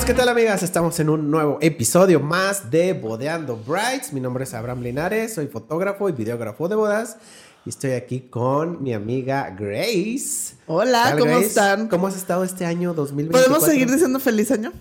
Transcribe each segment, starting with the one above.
amigos, ¿qué tal amigas? Estamos en un nuevo episodio más de Bodeando Brides. Mi nombre es Abraham Linares, soy fotógrafo y videógrafo de bodas. Y estoy aquí con mi amiga Grace. Hola, ¿Qué tal, ¿cómo Grace? están? ¿Cómo has estado este año 2024? ¿Podemos seguir diciendo feliz año?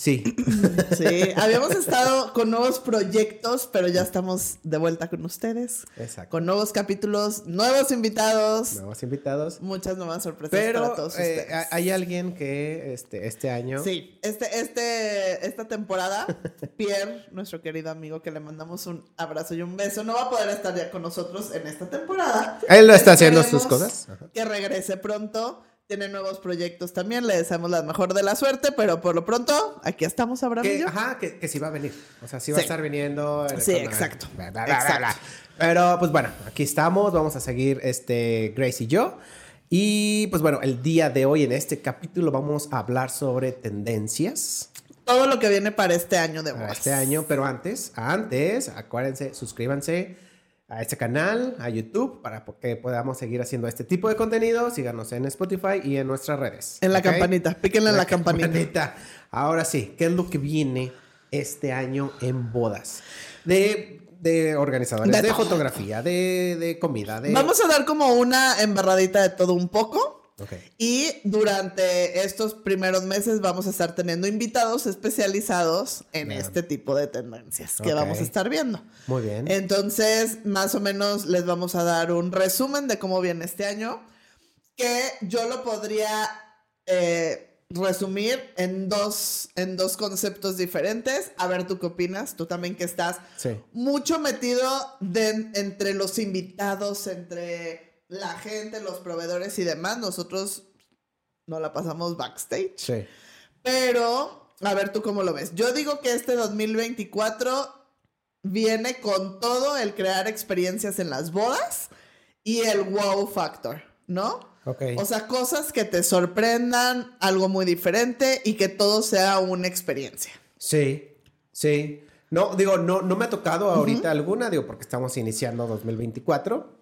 Sí. Sí, habíamos estado con nuevos proyectos, pero ya estamos de vuelta con ustedes. Exacto. Con nuevos capítulos, nuevos invitados, Nuevos invitados. muchas nuevas sorpresas Pero para todos eh, ustedes. hay alguien que este, este año... Sí, este, este, esta temporada, Pierre, nuestro querido amigo, que le mandamos un abrazo y un beso, no va a poder estar ya con nosotros en esta temporada. Él lo está haciendo sus cosas. Ajá. Que regrese pronto. Tiene nuevos proyectos también. Le deseamos la mejor de la suerte, pero por lo pronto, aquí estamos, Abraham. y Que, yo. ajá, que, que sí va a venir. O sea, sí va a Sí. estar viniendo. Sí, exacto. bla, bla, bla, bla, Exacto. bla. Pero pues bueno, aquí estamos. Vamos a seguir este Grace y yo. Y pues bueno, el día de hoy en este capítulo vamos a hablar sobre tendencias Todo lo que viene para este año de para este año. Pero antes, antes, acuérdense, suscríbanse a este canal, a YouTube, para que podamos seguir haciendo este tipo de contenido. Síganos en Spotify y en nuestras redes. En la campanita, píquenle en la, campanita. campanita. Ahora sí, ¿qué es lo que viene este año en bodas? De, de organizadores, De fotografía, de, de comida, de... Vamos a dar como una embarradita de todo un poco. Ok. Y durante estos primeros meses vamos a estar teniendo invitados especializados en Bien. este tipo de tendencias que Ok. vamos a estar viendo. Muy bien. Entonces, más o menos les vamos a dar un resumen de cómo viene este año, que yo lo podría eh, resumir en dos, en dos conceptos diferentes. A ver, ¿tú qué opinas? Tú también que estás Sí. mucho metido de- entre los invitados, entre la gente, los proveedores y demás. Nosotros no la pasamos backstage. Sí. Pero, a ver tú cómo lo ves. Yo digo que este 2024 viene con todo el crear experiencias en las bodas y el wow factor, ¿no? Ok. O sea, cosas que te sorprendan, algo muy diferente y que todo sea una experiencia. Sí, sí. No, digo, no, no me ha tocado ahorita alguna, digo, porque estamos iniciando 2024.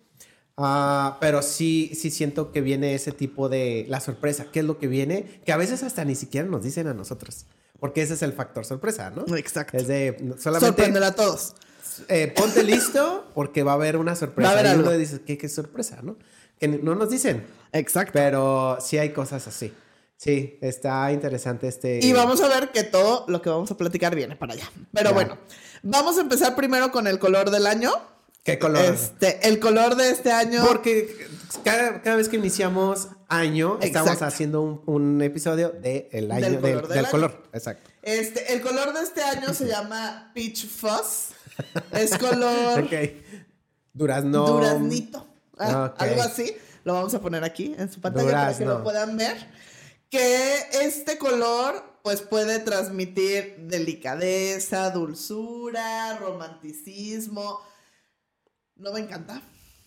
Ah, pero sí, sí siento que viene ese tipo de la sorpresa. ¿Qué es lo que viene? Que a veces hasta ni siquiera nos dicen a nosotros. Porque ese es el factor sorpresa, ¿no? Exacto. Es de solamente Sorprender a todos. eh, ponte listo porque va a haber una sorpresa. Va a haber y uno dice, ¿qué, qué sorpresa, no? Que no nos dicen, Exacto. pero sí hay cosas así. Sí, está interesante este. Y vamos a ver que todo lo que vamos a platicar viene para allá. Pero Ya. bueno, vamos a empezar primero con el color del año. ¿Qué color? Este, el color de este año. Porque cada, cada vez que iniciamos año, estamos haciendo un, un episodio de el año, Del color del del año. color. Exacto. Este, el color de este año se llama Peach Fuzz. Es color Ok. Durazno. duraznito. Ah. Algo así. Lo vamos a poner aquí en su pantalla para que lo puedan ver. Que este color, pues puede transmitir delicadeza, dulzura, romanticismo. No me encanta.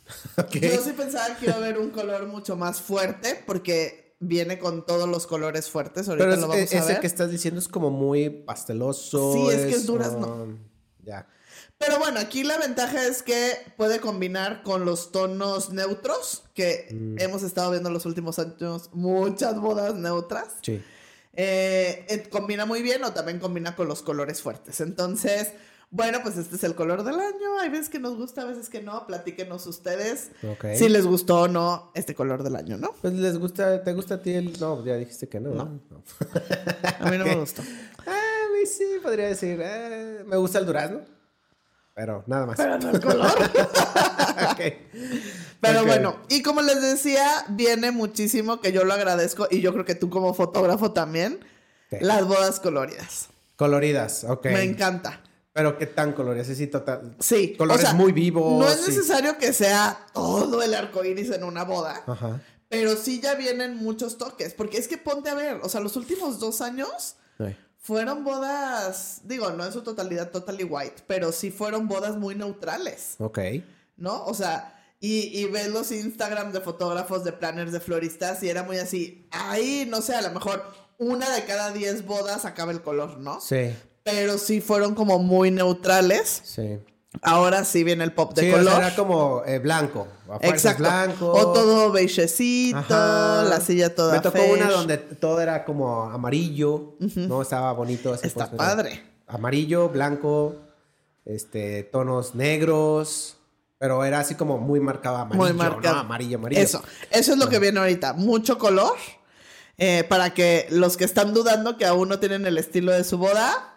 Yo sí pensaba que iba a haber un color mucho más fuerte porque viene con todos los colores fuertes. Ahorita Pero es- lo vamos a ese ver. que estás diciendo es como muy pasteloso. Sí, es que es durazno. um, Ya. Pero bueno, aquí la ventaja es que puede combinar con los tonos neutros, que Mm. hemos estado viendo en los últimos años muchas bodas neutras. Sí. Eh, eh, combina muy bien o también combina con los colores fuertes. Entonces, bueno, pues este es el color del año. Hay veces que nos gusta, a veces que no. Platíquenos ustedes si les gustó o no este color del año, ¿no? Pues les gusta, ¿te gusta a ti el.? No, ya dijiste que no. No. A mí no me gustó. Ah, a mí sí, podría decir. eh, me gusta el durazno. Pero nada más. Pero no el color. Ok. Pero bueno, y como les decía, viene muchísimo que yo lo agradezco y yo creo que tú como fotógrafo también, las bodas coloridas. Coloridas, ok. Me encanta. Pero qué tan coloridas, sí, total. Sí. Colores o sea, muy vivos. No es sí. necesario que sea todo el arco iris en una boda, Ajá. pero sí ya vienen muchos toques. Porque es que ponte a ver, o sea, los últimos dos años Sí. fueron bodas, digo, no en su totalidad totally white, pero sí fueron bodas muy neutrales. Ok. ¿no? O sea, y, y ves los Instagram de fotógrafos, de planners, de floristas, y era muy así, ahí, no sé, a lo mejor una de cada diez bodas acaba el color, ¿no? Sí, Pero sí fueron como muy neutrales. sí. Ahora sí viene el pop de Sí, o color. sea, era como eh, blanco. Exacto. Blanco. O todo beigecito, Ajá. la silla toda Me tocó una donde todo era como amarillo, ¿no? Estaba bonito. ese Está padre. Amarillo, blanco, este, tonos negros, pero era así como muy marcado amarillo, Muy marcado. ¿no? Amarillo, amarillo. Eso, eso es lo que viene ahorita. Mucho color. eh, para que los que están dudando que aún no tienen el estilo de su boda,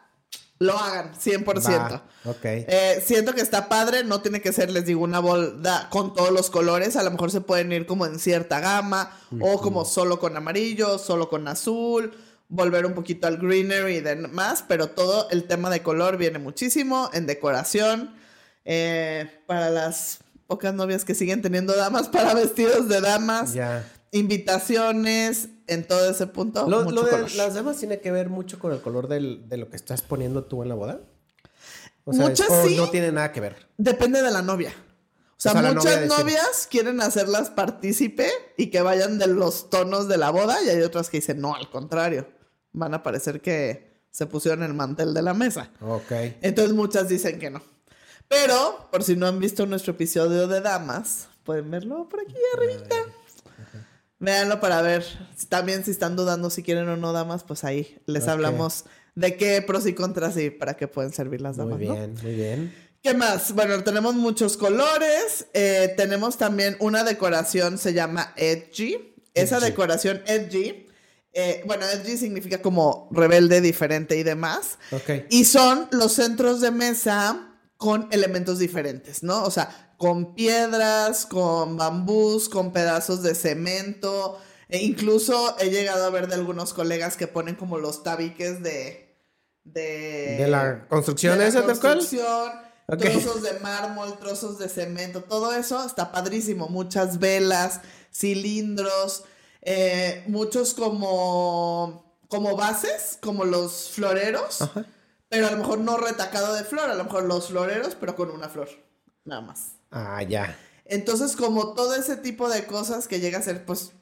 lo hagan, 100%. Va, ok. Eh, siento que está padre, no tiene que ser, les digo, una boda con todos los colores, a lo mejor se pueden ir como en cierta gama, o como solo con amarillo, solo con azul, volver un poquito al greenery y demás, pero todo el tema de color viene muchísimo en decoración, eh, para las pocas novias que siguen teniendo damas, para vestidos de damas, ya. invitaciones, en todo ese punto, Lo, mucho lo de color. las damas tiene que ver mucho con el color del- de lo que estás poniendo tú en la boda. O Muchas o sí. no tiene nada que ver. Depende de la novia. O sea, O sea, muchas novia novias quieren hacerlas partícipe y que vayan de los tonos de la boda y hay otras que dicen, no, al contrario, van a parecer que se pusieron el mantel de la mesa. Ok. Entonces muchas dicen que no. Pero, por si no han visto nuestro episodio de damas, pueden verlo por aquí arribita. Véanlo para ver. También si están dudando si quieren o no damas, pues ahí les hablamos de qué pros y contras y para qué pueden servir las damas. Muy ¿no? bien, muy bien. ¿Qué más? Bueno, tenemos muchos colores. eh, tenemos también una decoración, se llama edgy. Esa Edgy. decoración edgy, eh, bueno, edgy significa como rebelde, diferente y demás. Ok. Y son los centros de mesa con elementos diferentes, ¿no? O sea, con piedras, con bambús, con pedazos de cemento. E incluso he llegado a ver de algunos colegas que ponen como los tabiques de... De, ¿De la construcción de la esa, construcción, trozos de mármol, trozos de cemento, todo eso está padrísimo. Muchas velas, cilindros, eh, muchos como, como bases, como los floreros, Ajá. Pero a lo mejor no retacado de flor, a lo mejor los floreros, pero con una flor, nada más. Ah, ya. Entonces, como todo ese tipo de cosas que llega a ser, pues,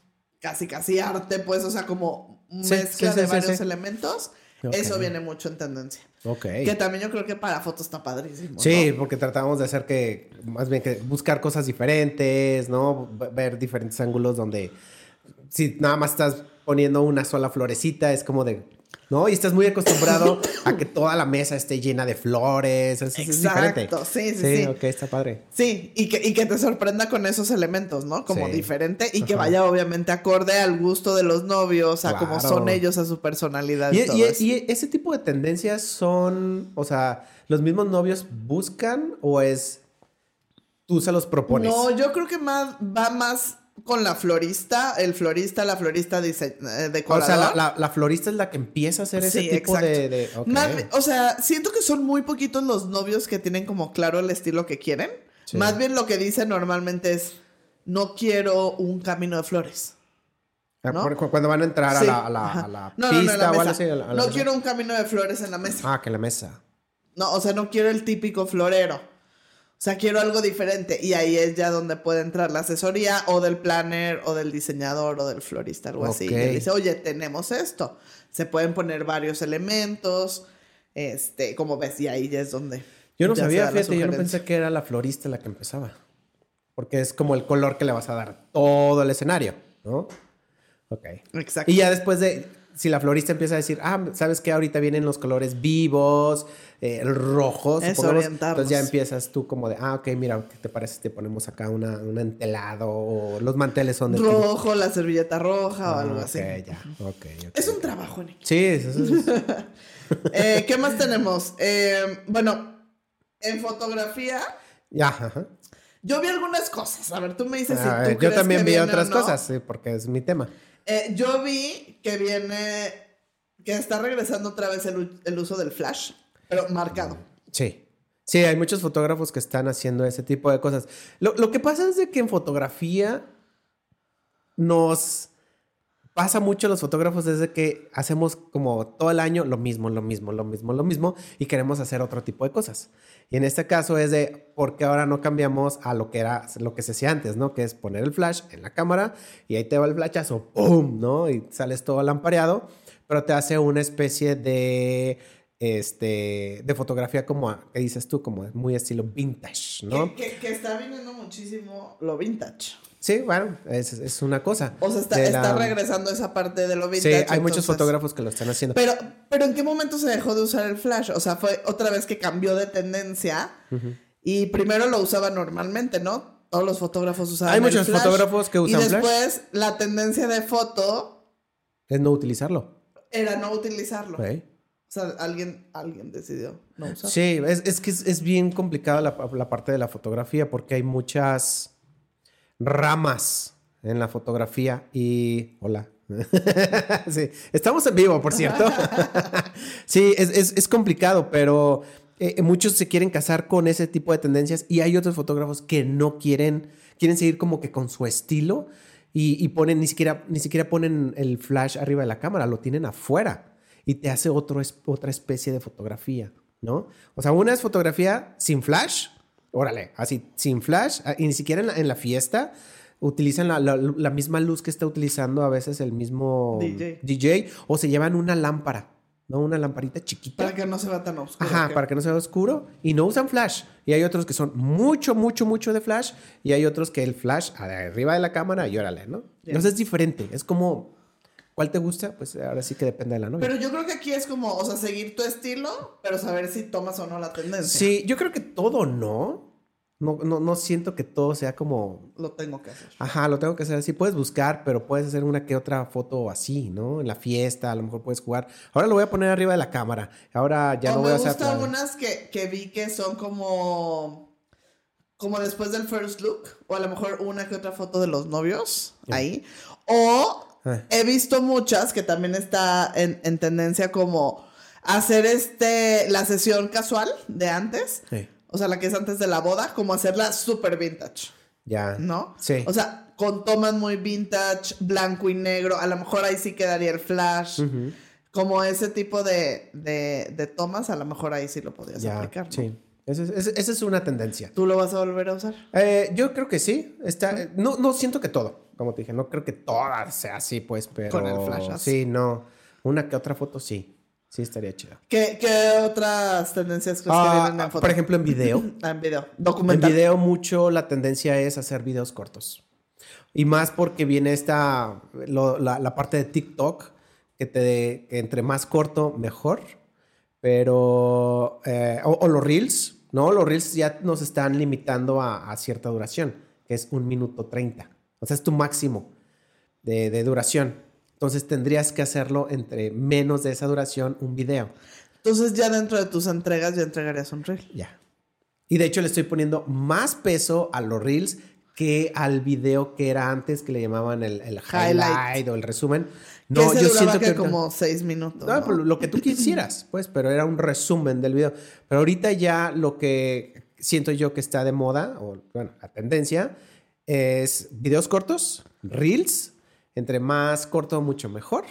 casi, casi arte, pues, o sea, como Sí, mezcla sí, de sí, varios elementos, eso viene mucho en tendencia. Ok. Que también yo creo que para fotos está padrísimo. Sí, ¿no? porque tratamos de hacer que, más bien que buscar cosas diferentes, ¿no? Ver diferentes ángulos donde si nada más estás poniendo una sola florecita, es como de, ¿no? Y estás muy acostumbrado a que toda la mesa esté llena de flores, es, es diferente. Exacto, sí, sí, sí. ok, está padre. Sí, y que, y que te sorprenda con esos elementos, ¿no? Como Sí. diferente y que vaya obviamente acorde al gusto de los novios, a cómo son ellos, a su personalidad. Y, Y, todo y- eso. y ese tipo de tendencias son, o sea, ¿los mismos novios buscan o es tú se los propones? No, yo creo que más va más con la florista, el florista, la florista dise- eh, o sea, la, la- la florista es la que empieza a hacer ese tipo exacto. de... de-. Más o sea, siento que son muy poquitos los novios que tienen como claro el estilo que quieren. Sí. Más bien lo que dicen normalmente es, no quiero un camino de flores. Ah, ¿no? Cuando van a entrar Sí, a la, a la- ajá. a la No, no, no, en pista o así. a la- no mesa. quiero un camino de flores en la mesa. Ah, que la mesa. No, o sea, no quiero el típico florero. O sea, quiero algo diferente. Y ahí es ya donde puede entrar la asesoría o del planner o del diseñador o del florista, algo así. Y le dice, oye, tenemos esto. Se pueden poner varios elementos. Este, como ves, y ahí ya es donde. Yo no sabía, fíjate, yo no pensé que era la florista la que empezaba. Porque es como el color que le vas a dar todo el escenario, ¿no? Ok. Exacto. Y ya después de, si la florista empieza a decir, ah, ¿sabes qué? Ahorita vienen los colores vivos, eh, el rojo, Es supongamos. orientarlos. Entonces ya empiezas tú como de, ah, ok, mira, ¿qué te parece si te ponemos acá una, un entelado o los manteles son de... tipo- Rojo, la servilleta roja o Ah, algo ok, así. ya. Es un trabajo en equipo. Sí, eso es... Eh, ¿Qué más tenemos? Eh, bueno, en fotografía, ya, ajá. yo vi algunas cosas. A ver, tú me dices si Ah, tú yo crees también que vi otras no. cosas, sí, porque es mi tema. Eh, yo vi que viene, que está regresando otra vez el, el uso del flash, pero marcado. Sí. Sí, hay muchos fotógrafos que están haciendo ese tipo de cosas. Lo, lo que pasa es de que en fotografía nos pasa mucho los fotógrafos desde que hacemos como todo el año lo mismo, lo mismo, lo mismo, lo mismo y queremos hacer otro tipo de cosas. Y en este caso es de por qué ahora no cambiamos a lo que era lo que se hacía antes, ¿no? Que es poner el flash en la cámara y ahí te va el flashazo, ¡pum! ¿no? Y sales todo lampareado, pero te hace una especie de este, de fotografía como, ¿qué dices tú? Como muy estilo vintage, ¿no? Que, que, que está viniendo muchísimo lo vintage. Sí, bueno, es, es una cosa. O sea, está, está la- regresando esa parte de lo Sí, vintage. hay muchos fotógrafos que lo están haciendo. Pero, pero ¿en qué momento se dejó de usar el flash? O sea, fue otra vez que cambió de tendencia y primero lo usaba normalmente, ¿no? Todos los fotógrafos usaban Hay el muchos flash. fotógrafos que usan Y flash. después la tendencia de foto Es no utilizarlo. era no utilizarlo. ¿ok? O sea, alguien, alguien decidió no usarlo. Sí, es, es que es, es bien complicada la, la parte de la fotografía porque hay muchas ramas en la fotografía y... Hola. sí, estamos en vivo, por cierto. sí, es, es- complicado, pero eh, muchos se quieren casar con ese tipo de tendencias y hay otros fotógrafos que no quieren, quieren seguir como que con su estilo y, ponen, ni siquiera, ni siquiera ponen el flash arriba de la cámara, lo tienen afuera y te hace otro, otra especie de fotografía, ¿no? O sea, una es fotografía sin flash, órale, así, sin flash, ah, y ni siquiera en la, en la fiesta utilizan la, la- la misma luz que está utilizando a veces el mismo DJ. DJ o se llevan una lámpara, ¿no? Una lamparita chiquita. Para que no se vea tan oscuro. Ajá, que- para que no sea oscuro. Y no usan flash. Y hay otros que son mucho, mucho, mucho de flash. Y hay otros que el flash arriba de la cámara y órale, ¿no? Ya. Entonces es diferente. Es como, ¿cuál te gusta? Pues ahora sí que depende de la novia. Pero yo creo que aquí es como, o sea, seguir tu estilo, pero saber si tomas o no la tendencia. sí, yo creo que todo no. No, no, no siento que todo sea como, Lo tengo que hacer. ajá, lo tengo que hacer así. Puedes buscar, pero puedes hacer una que otra foto así, ¿no? En la fiesta, a lo mejor puedes jugar. Ahora lo voy a poner arriba de la cámara. Ahora ya o no voy me a hacer... gustan atrás. unas que, que vi que son como como después del first look o a lo mejor una que otra foto de los novios ahí o He visto muchas que también está en, en tendencia como hacer este la sesión casual de antes Sí, o sea la que es antes de la boda como hacerla super vintage ya. ¿no? Sí. O sea, con tomas muy vintage, blanco y negro, a lo mejor ahí sí quedaría el flash. Como ese tipo de, de, de tomas, a lo mejor ahí sí lo podrías Ya, aplicar. ¿no? sí. Esa es, una tendencia. ¿Tú lo vas a volver a usar? Eh, yo creo que sí. Está, no, no siento que todo, como te dije, no creo que toda sea así, pues, pero. Con el flashazo. Sí, no. Una que otra foto sí. Sí, estaría chido. ¿Qué, qué otras tendencias Ah, en foto? por ejemplo, en video. Ah, en video. en Documental. video, mucho la tendencia es hacer videos cortos. Y más porque viene esta. lo- la, la parte de TikTok, que te que entre más corto, mejor. Pero. eh, o, o los Reels, ¿no? Los Reels ya nos están limitando a, a cierta duración, que es un minuto 30. O sea, es tu máximo de, de duración. Entonces tendrías que hacerlo entre menos de esa duración un video. Entonces ya dentro de tus entregas ya entregarías un reel. Ya. Y de hecho le estoy poniendo más peso a los Reels que al video que era antes, que le llamaban el, el highlight, Highlight. o el resumen. No, yo siento que como seis minutos. No, ¿no? lo que tú quisieras, pues, pero era un resumen del video. Pero ahorita ya lo que siento yo que está de moda, o bueno, la tendencia, es videos cortos, reels, entre más corto, mucho mejor,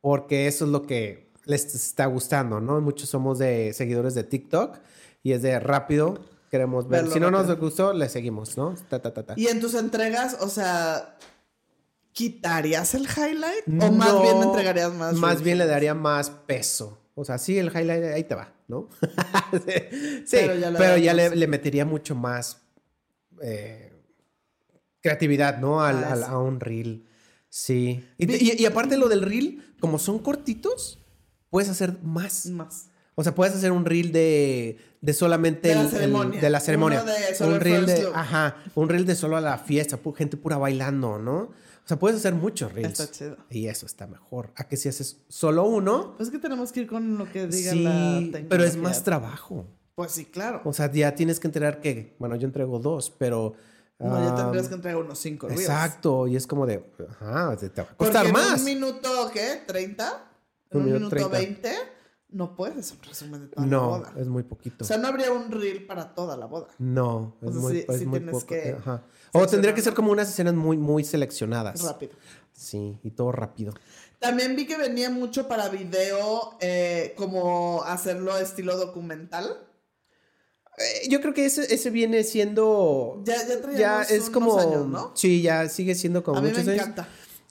porque eso es lo que les está gustando, ¿no? Muchos somos de seguidores de TikTok y es de rápido, queremos ver. Verlo si no nos gustó, le seguimos, ¿no? Ta, ta, ta, ta. Y en tus entregas, o sea, ¿quitarías el highlight? ¿O más bien entregarías más? Más reels? bien le daría más peso. O sea, sí, el highlight ahí te va, ¿no? sí, Pero ya le pero ya le, le metería mucho más eh, creatividad, ¿no? Al- Ah, al- a un reel. Sí. Y, y- y aparte lo del reel, como son cortitos, puedes hacer más. Más. O sea, puedes hacer un reel de, de solamente De la el- el- ceremonia. de la ceremonia. Uno de solo un el reel de, ajá, un reel de solo a la fiesta, gente pura bailando, ¿no? O sea, puedes hacer muchos reels. Está chido. Y eso está mejor. A que si haces solo uno, Pues que tenemos que ir con lo que diga sí, la pero es tecnología. más trabajo. Pues sí, claro. O sea, ya tienes que enterar que, bueno, yo entrego dos, pero... No, ya tendrías que entregar unos cinco reels. Exacto, y es como de, ajá, te va a Porque costar en más. un minuto, ¿qué? ¿30? En Un un, minuto minuto 30. 20, no puedes un resumen de toda la No, boda. es muy poquito. O sea, no habría un reel para toda la boda. no, o es sea, muy, sí- es sí muy tienes poco. que ajá. O tendría que ser ¿no? como unas escenas muy, muy seleccionadas. Rápido. Sí, y todo rápido. También vi que venía mucho para video, eh, como hacerlo estilo documental. Eh, yo creo que ese, ese viene siendo... Ya, ya traíamos Ya es como... años, ¿no? Sí, ya sigue siendo como A mí muchos me años. encanta.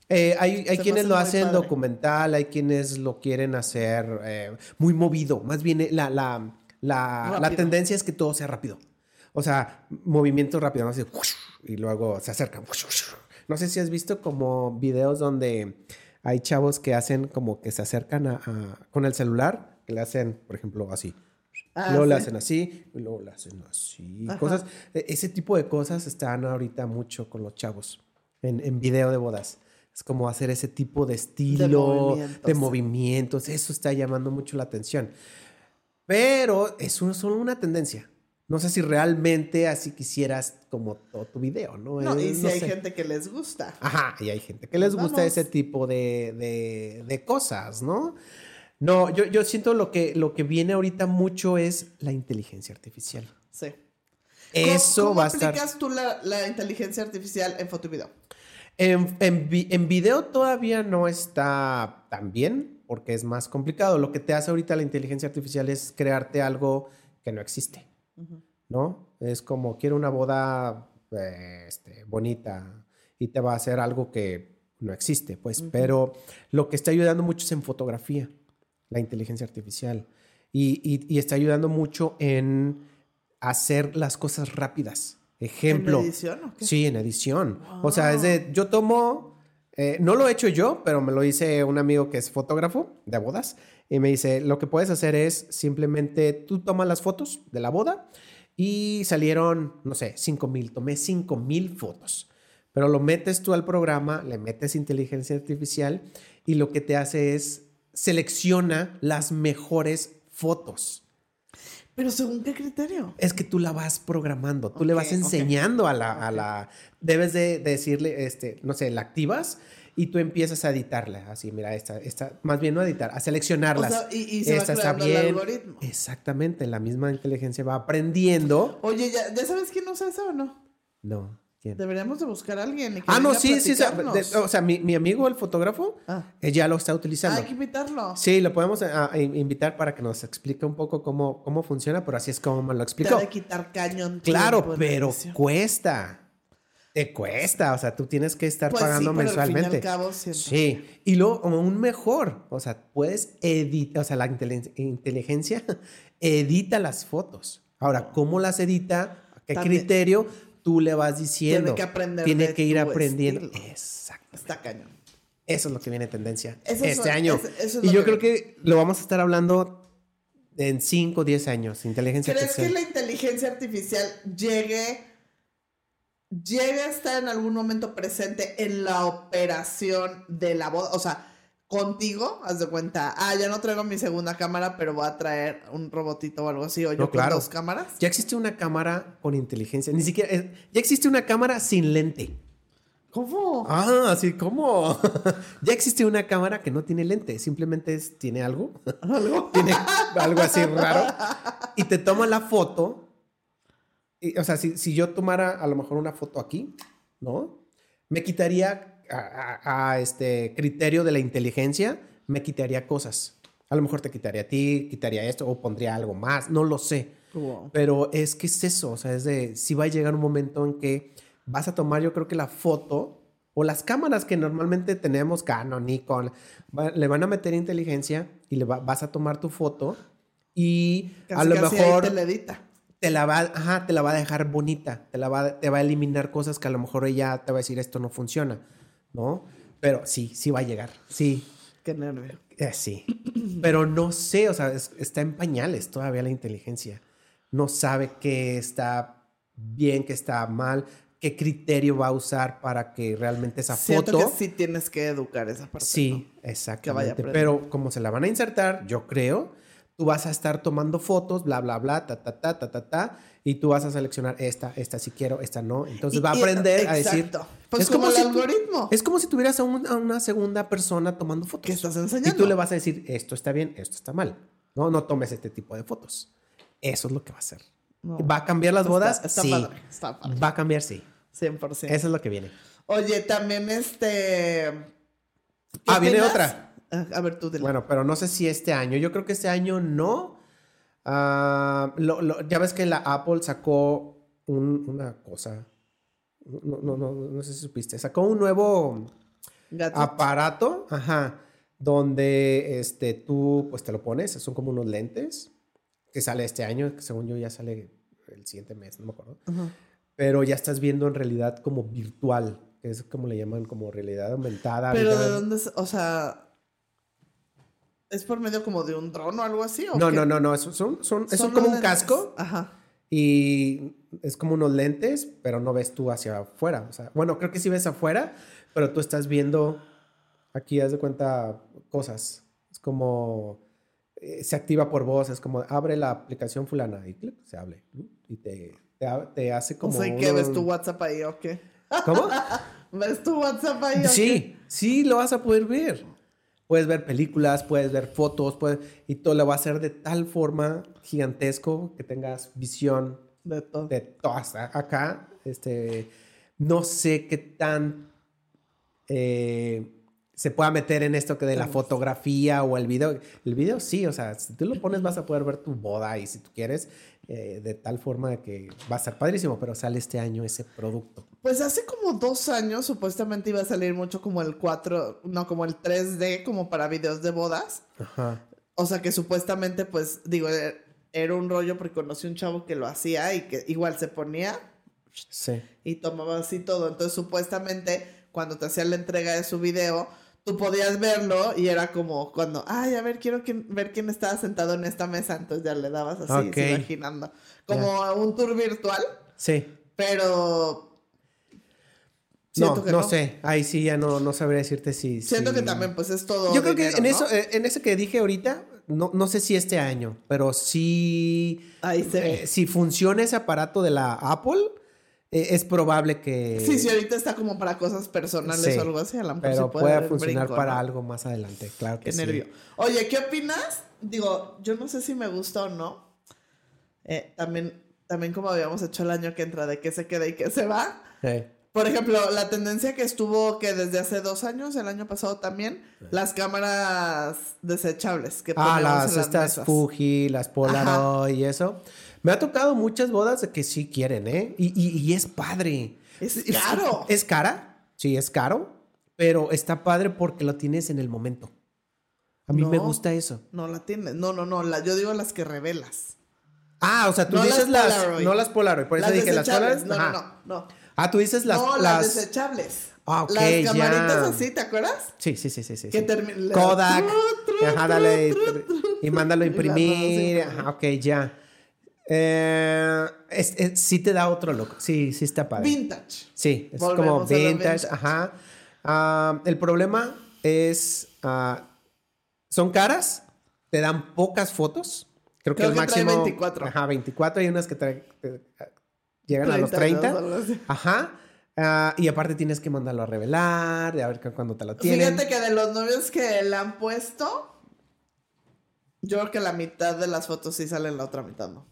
Eh, hay hay me quienes lo hacen padre. documental, hay quienes lo quieren hacer eh, muy movido. Más bien eh, la, la, la, tendencia es que todo sea rápido. O sea, movimiento rápido, ¿no? Así, y luego se acercan. No sé si has visto como videos donde hay chavos que hacen como que se acercan a, a- con el celular, que le hacen, por ejemplo, así. Ah, luego sí. hacen así, y luego le hacen así. Ajá. Cosas, e- ese tipo de cosas están ahorita mucho con los chavos en, en video de bodas. Es como hacer ese tipo de estilo, de movimientos. movimientos. Eso está llamando mucho la atención. Pero es un- solo una tendencia. No sé si realmente así quisieras como todo tu video, ¿no? No, Eh, y si no hay sé. gente que les gusta. Ajá, y hay gente que les Pues gusta vamos. ese tipo de, de- de cosas, ¿no? No, yo, yo siento lo que, lo que viene ahorita mucho es la inteligencia artificial. Sí. Eso ¿Cómo va a estar. aplicas tú la, la inteligencia artificial en foto y video? En, en, en video todavía no está tan bien porque es más complicado. Lo que te hace ahorita la inteligencia artificial es crearte algo que no existe, ¿no? Es como quiero una boda eh, este, bonita y te va a hacer algo que no existe, pues. Pero lo que está ayudando mucho es en fotografía, la inteligencia artificial. Y, y- y está ayudando mucho en hacer las cosas rápidas. Ejemplo. ¿En edición o qué? Sí, en edición. O sea, es de, yo tomo, eh, no lo he hecho yo, pero me lo dice un amigo que es fotógrafo de bodas y me dice, lo que puedes hacer es simplemente tú tomas las fotos de la boda y salieron, no sé, 5 mil, tomé 5 mil fotos. Pero lo metes tú al programa, le metes inteligencia artificial y lo que te hace es selecciona las mejores fotos. Pero según qué criterio? Es que tú la vas programando, tú le vas enseñando a la, a la, debes de, de decirle, este, no sé, la activas y tú empiezas a editarla, así, mira, esta, esta, más bien no a editar, a seleccionarlas. O sea, y, y se Esta va está creando el bien. algoritmo. Exactamente, la misma inteligencia va aprendiendo. Oye, ¿ya, ¿ya sabes quién usa eso o no? No, ¿quién? Deberíamos de buscar a alguien. que Ah, no, sí, sí, o sea, platicarnos. de- o sea, mi, mi amigo, el fotógrafo, Ah. eh, ya lo está Ah, utilizando. hay que invitarlo. Sí, lo podemos ah, in- invitar para que nos explique un poco cómo, cómo funciona, pero así es como me lo Te explicó. de quitar cañón. Claro, pero cuesta. Te cuesta, o sea, tú tienes que estar Pues sí, pagando pero al fin y al mensualmente. cabo. Sí, y luego aún mejor, o sea, puedes editar, o sea, la inteligencia edita las fotos. Ahora, ¿cómo las edita? ¿A qué También. criterio? Tú le vas diciendo. Tiene que aprender Tiene que ir aprendiendo. estilo. Exacto. Está cañón. Eso es lo que viene en tendencia Eso este año. eso- eso es y yo que creo que lo vamos a estar hablando en 5 o 10 años. Inteligencia ¿Crees que artificial. la inteligencia artificial llegue, llegue a estar en algún momento presente en la operación de la boda? O sea, contigo, haz de cuenta, ah, ya no traigo mi segunda cámara, pero voy a traer un robotito o algo así, o yo No, con claro. dos cámaras. Ya existe una cámara con inteligencia. Ni siquiera. es- ya existe una cámara sin lente. ¿Cómo? Ah, así como. ya existe una cámara que no tiene lente. Simplemente es- tiene algo. ¿Algo? tiene algo así raro. Y te toma la foto. Y, o sea, si, si yo tomara a lo mejor una foto aquí, ¿no? Me quitaría a, a- a este criterio de la inteligencia, me quitaría cosas. A lo mejor te quitaría a ti, quitaría esto o pondría algo más, no lo sé. Wow. Pero es que es eso, o sea, es de, si va a llegar un momento en que vas a tomar, yo creo que la foto o las cámaras que normalmente tenemos, Canon, Nikon, va- le van a meter inteligencia y le va- vas a tomar tu foto y a Casi, lo casi ahí mejor te la edita. te la va, ajá, te la va a dejar bonita, te la va, te va a eliminar cosas que a lo mejor ella te va a decir esto no funciona, ¿no? Pero sí, sí va a llegar, sí, Qué nervio. eh, sí. Pero no sé, o sea, es- está en pañales todavía la inteligencia. No sabe qué está bien, qué está mal, qué criterio va a usar para que realmente esa Siento foto... que sí tienes que educar esa parte. Sí, vaya exactamente. Pero como se la van a insertar, yo creo, tú vas a estar tomando fotos, bla, bla, bla, ta, ta, ta, ta, ta, ta, y tú vas a seleccionar esta, esta sí quiero, esta no. Entonces Y- va a y- aprender a decir... exacto. Pues como el si algoritmo. es como si tuvieras a, un- a una segunda persona tomando fotos. ¿Qué estás Y enseñando? tú le vas a decir, esto está bien, esto está mal. No, no tomes este tipo de fotos. Eso es lo que va a hacer. No. ¿Va a cambiar las Está- bodas? está sí. padre, está padre. Va a cambiar, sí. 100%. Eso es lo que viene. Oye, también este... ¿qué Ah, viene otra. A ver, tú dile. Bueno, pero no sé si este año. Yo creo que este año no. Ah, lo- lo- ya ves que la Apple sacó un- una cosa. No, no, no, no sé si supiste. Sacó un nuevo. Aparato, ajá, donde este, tú pues te lo pones, son como unos lentes que sale este año, que según yo ya sale el siguiente mes, no me acuerdo. Ajá. Pero ya estás viendo en realidad como virtual, que es como le llaman como realidad aumentada. Pero de dónde, es- o sea, ¿es por medio como de un dron o algo así? ¿o No, qué? no, no, no, eso son, son, es Son como un casco Ajá. y es como unos lentes, pero no ves tú hacia afuera. O sea, bueno, creo que sí ves afuera, pero tú estás viendo aquí, haz de cuenta, cosas. Es como eh, se activa por voz, es como abre la aplicación fulana y clic, se abre y te, te, te hace como. o sea, ¿y qué? ¿Ves uno- tu WhatsApp ahí o qué? ¿Cómo? ¿Ves tu WhatsApp ahí? Sí, sí lo vas a poder ver. Puedes ver películas, puedes ver fotos, puedes, y todo lo va a hacer de tal forma gigantesco que tengas visión De todo. de todas acá. Este, no sé qué tan eh, se pueda meter en esto que de la fotografía o el video. El video sí, o sea, si tú lo pones vas a poder ver tu boda y si tú quieres, eh, de tal forma que va a estar padrísimo, pero sale este año ese producto. Pues hace como dos años supuestamente iba a salir mucho como el 4, no, como el 3D, como para videos de bodas. Ajá. O sea que supuestamente, pues, digo, eh, era un rollo porque conocí un chavo que lo hacía y que igual se ponía Sí. y tomaba así todo. Entonces, supuestamente, cuando te hacían la entrega de su video, tú podías verlo y era como cuando, ay, a ver, quiero ver quién estaba sentado en esta mesa. Entonces ya le dabas así, Ok. se imaginando. Como un tour virtual, Sí. pero. No, no, sé. Ahí sí ya no, no sabría decirte si. Siento si- que también, pues, es todo. Yo creo que en ¿no? eso, eh, en eso que dije ahorita, no, no sé si este año, pero sí. Ahí se ve. eh, si funciona ese aparato de la Apple, eh, es probable que. Sí, sí, ahorita está como para cosas personales Sí, o algo así. A lo mejor Pero se puede pueda funcionar brinco, para ¿no? algo más adelante, claro que Qué sí. nervio. Oye, ¿qué opinas? Digo, yo no sé si me gusta o no. Eh, también, también como habíamos hecho el año que entra, de que se queda y que se va. Eh, Por ejemplo, la tendencia que estuvo que desde hace dos años, el año pasado también, las cámaras desechables que Ah, las en las estas mesas. Fuji, las Polaroid y eso. Me ha tocado muchas bodas de que sí quieren, ¿eh? Y, y- y es padre. Es caro. Es cara, sí, es caro, pero está padre porque lo tienes en el momento. A mí No. me gusta eso. No la tienes. No, no, no. La, yo digo las que revelas. Ah, o sea, tú No dices las Polaroid. no las Polaroid, por eso las dije las. Polaroid. No, no, no. Ah, tú dices las, no, las, las- desechables. Ah, ok, las ya. camaritas así, ¿te acuerdas? Sí, sí, sí, sí, sí. Que Kodak. tru, tru, Ajá, dale. Y mándalo a imprimir. Ajá, ok, ya. Eh, es- es- sí te da otro look. Sí, sí está padre. Vintage. Sí, es Volvemos como vintage, vintage. ajá. Ah, el problema es, ah, son caras, te dan pocas fotos. Creo que Creo el que trae máximo... 24. Ajá, 24. Hay unas que trae- te- llegan a los 32, 30. algo así. Ajá. Ah, y aparte tienes que mandarlo a revelar, de a ver cu- cuándo te lo tienen. Fíjate que de los novios que le han puesto, yo creo que la mitad de las fotos sí salen, la otra mitad no.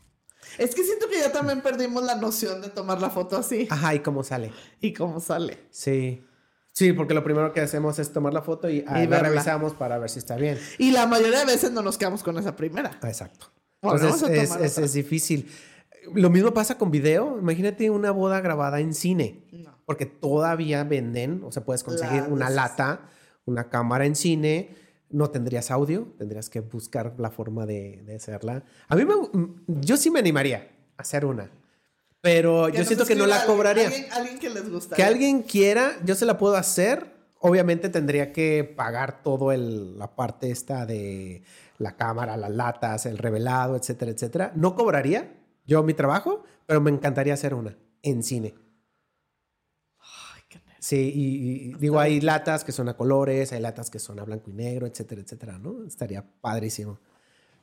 Es que siento que ya también perdimos la noción de tomar la foto así Ajá, ¿y cómo sale? y cómo sale. Sí. Sí, porque lo primero que hacemos es tomar la foto y, ah, la revisamos para ver si está bien. Y la mayoría de veces no nos quedamos con esa primera. Exacto. Entonces es, es- difícil. Lo mismo pasa con video. Imagínate una boda grabada en cine. No. Porque todavía venden, o sea, puedes conseguir La- una lata, una cámara en cine. No tendrías audio, tendrías que buscar la forma de, de hacerla. A mí me, yo sí me animaría a hacer una, pero yo siento que no la alguien- cobraría. Alguien, alguien que les gusta. Que alguien quiera, yo se la puedo hacer. Obviamente tendría que pagar todo el, la parte esta de la cámara, las latas, el revelado, etcétera, etcétera. No cobraría yo mi trabajo, pero me encantaría hacer una en cine. Sí, y, y digo, hay latas que son a colores, hay latas que son a blanco y negro, etcétera, etcétera, ¿no? Estaría padrísimo.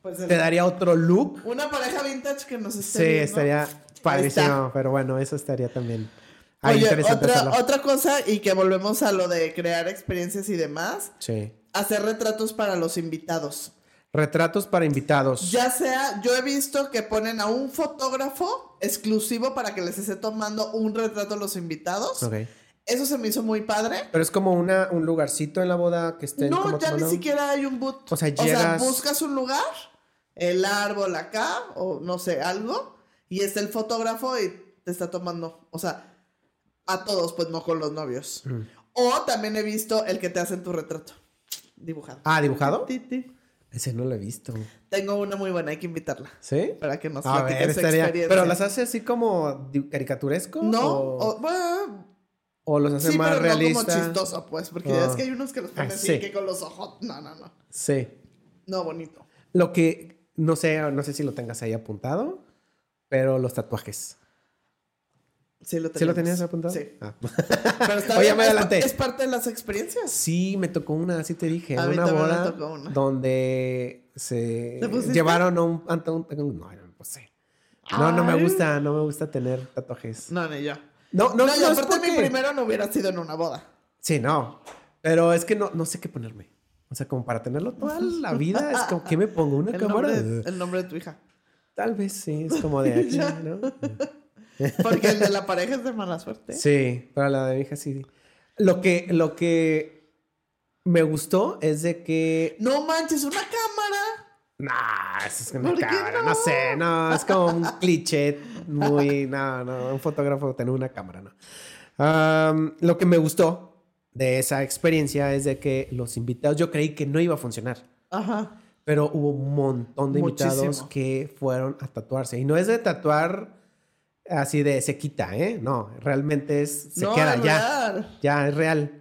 Pues el- Te daría otro look. Una pareja vintage que nos esté Sí, viendo. estaría padrísimo, pero bueno, eso estaría también. ah, Oye, interesante otra, cosa y que volvemos a lo de crear experiencias y demás, Sí. hacer retratos para los invitados. Retratos para invitados. Ya sea, yo he visto que ponen a un fotógrafo exclusivo para que les esté tomando un retrato a los invitados. Ok. Eso se me hizo muy padre. Pero es como una, un lugarcito en la boda que estén No, como ya ni siquiera hay un boot. O sea, llegas- buscas un lugar, el árbol acá, o no sé, algo, y está el fotógrafo y te está tomando. O sea, a todos, pues no con los novios. Mm. O también he visto el que te hacen tu retrato. Dibujado. Ah, ¿dibujado? Ti, ti. Ese no lo he visto. Tengo una muy buena, hay que invitarla. ¿Sí? Para que nos A ver, estaría. experiencia. Pero las hace así como caricaturesco. No, O, o- bueno, o los hace sí, más pero realistas. no como chistoso, pues. Porque ya Ah. es que hay unos que los ponen Ah, así, sí. que con los ojos. No, no, no. Sí. No, bonito. Lo que no sé, no sé si lo tengas ahí apuntado, pero los tatuajes. Sí lo, ¿Sí tenías apuntado? Sí. Ah. Pero está Oye, me es- adelanté. Es, parte de las experiencias. Sí, me tocó una, así te dije, A mí una también me boda tocó una. donde se llevaron a un, ante un- no, no me puse. No, no me gusta, no me gusta tener tatuajes. No, ni yo. No, no, No, y no aparte mi porque- primero no hubiera sido en una boda. Sí, no. Pero es que no, no sé qué ponerme. O sea, como para tenerlo toda la vida, es como, ¿qué me pongo? ¿Una El cámara? nombre, el nombre de tu hija. Tal vez sí, es como de aquí. ¿no? Porque el de la pareja es de mala suerte. Sí, para la de mi hija sí. Lo que, lo que me gustó es de que. No manches, una cámara. Nah, eso es una ¿Por qué cámara, no? no? sé, no, es como un cliché muy. No, no, un fotógrafo tener una cámara, no. Am, lo que me gustó de esa experiencia es de que los invitados, yo creí que no iba a funcionar. Ajá. Pero hubo un montón de invitados Muchísimo. que fueron a tatuarse. Y no es de tatuar así de se quita, ¿eh? No, realmente es, se no, queda es ya. real. Ya, es real.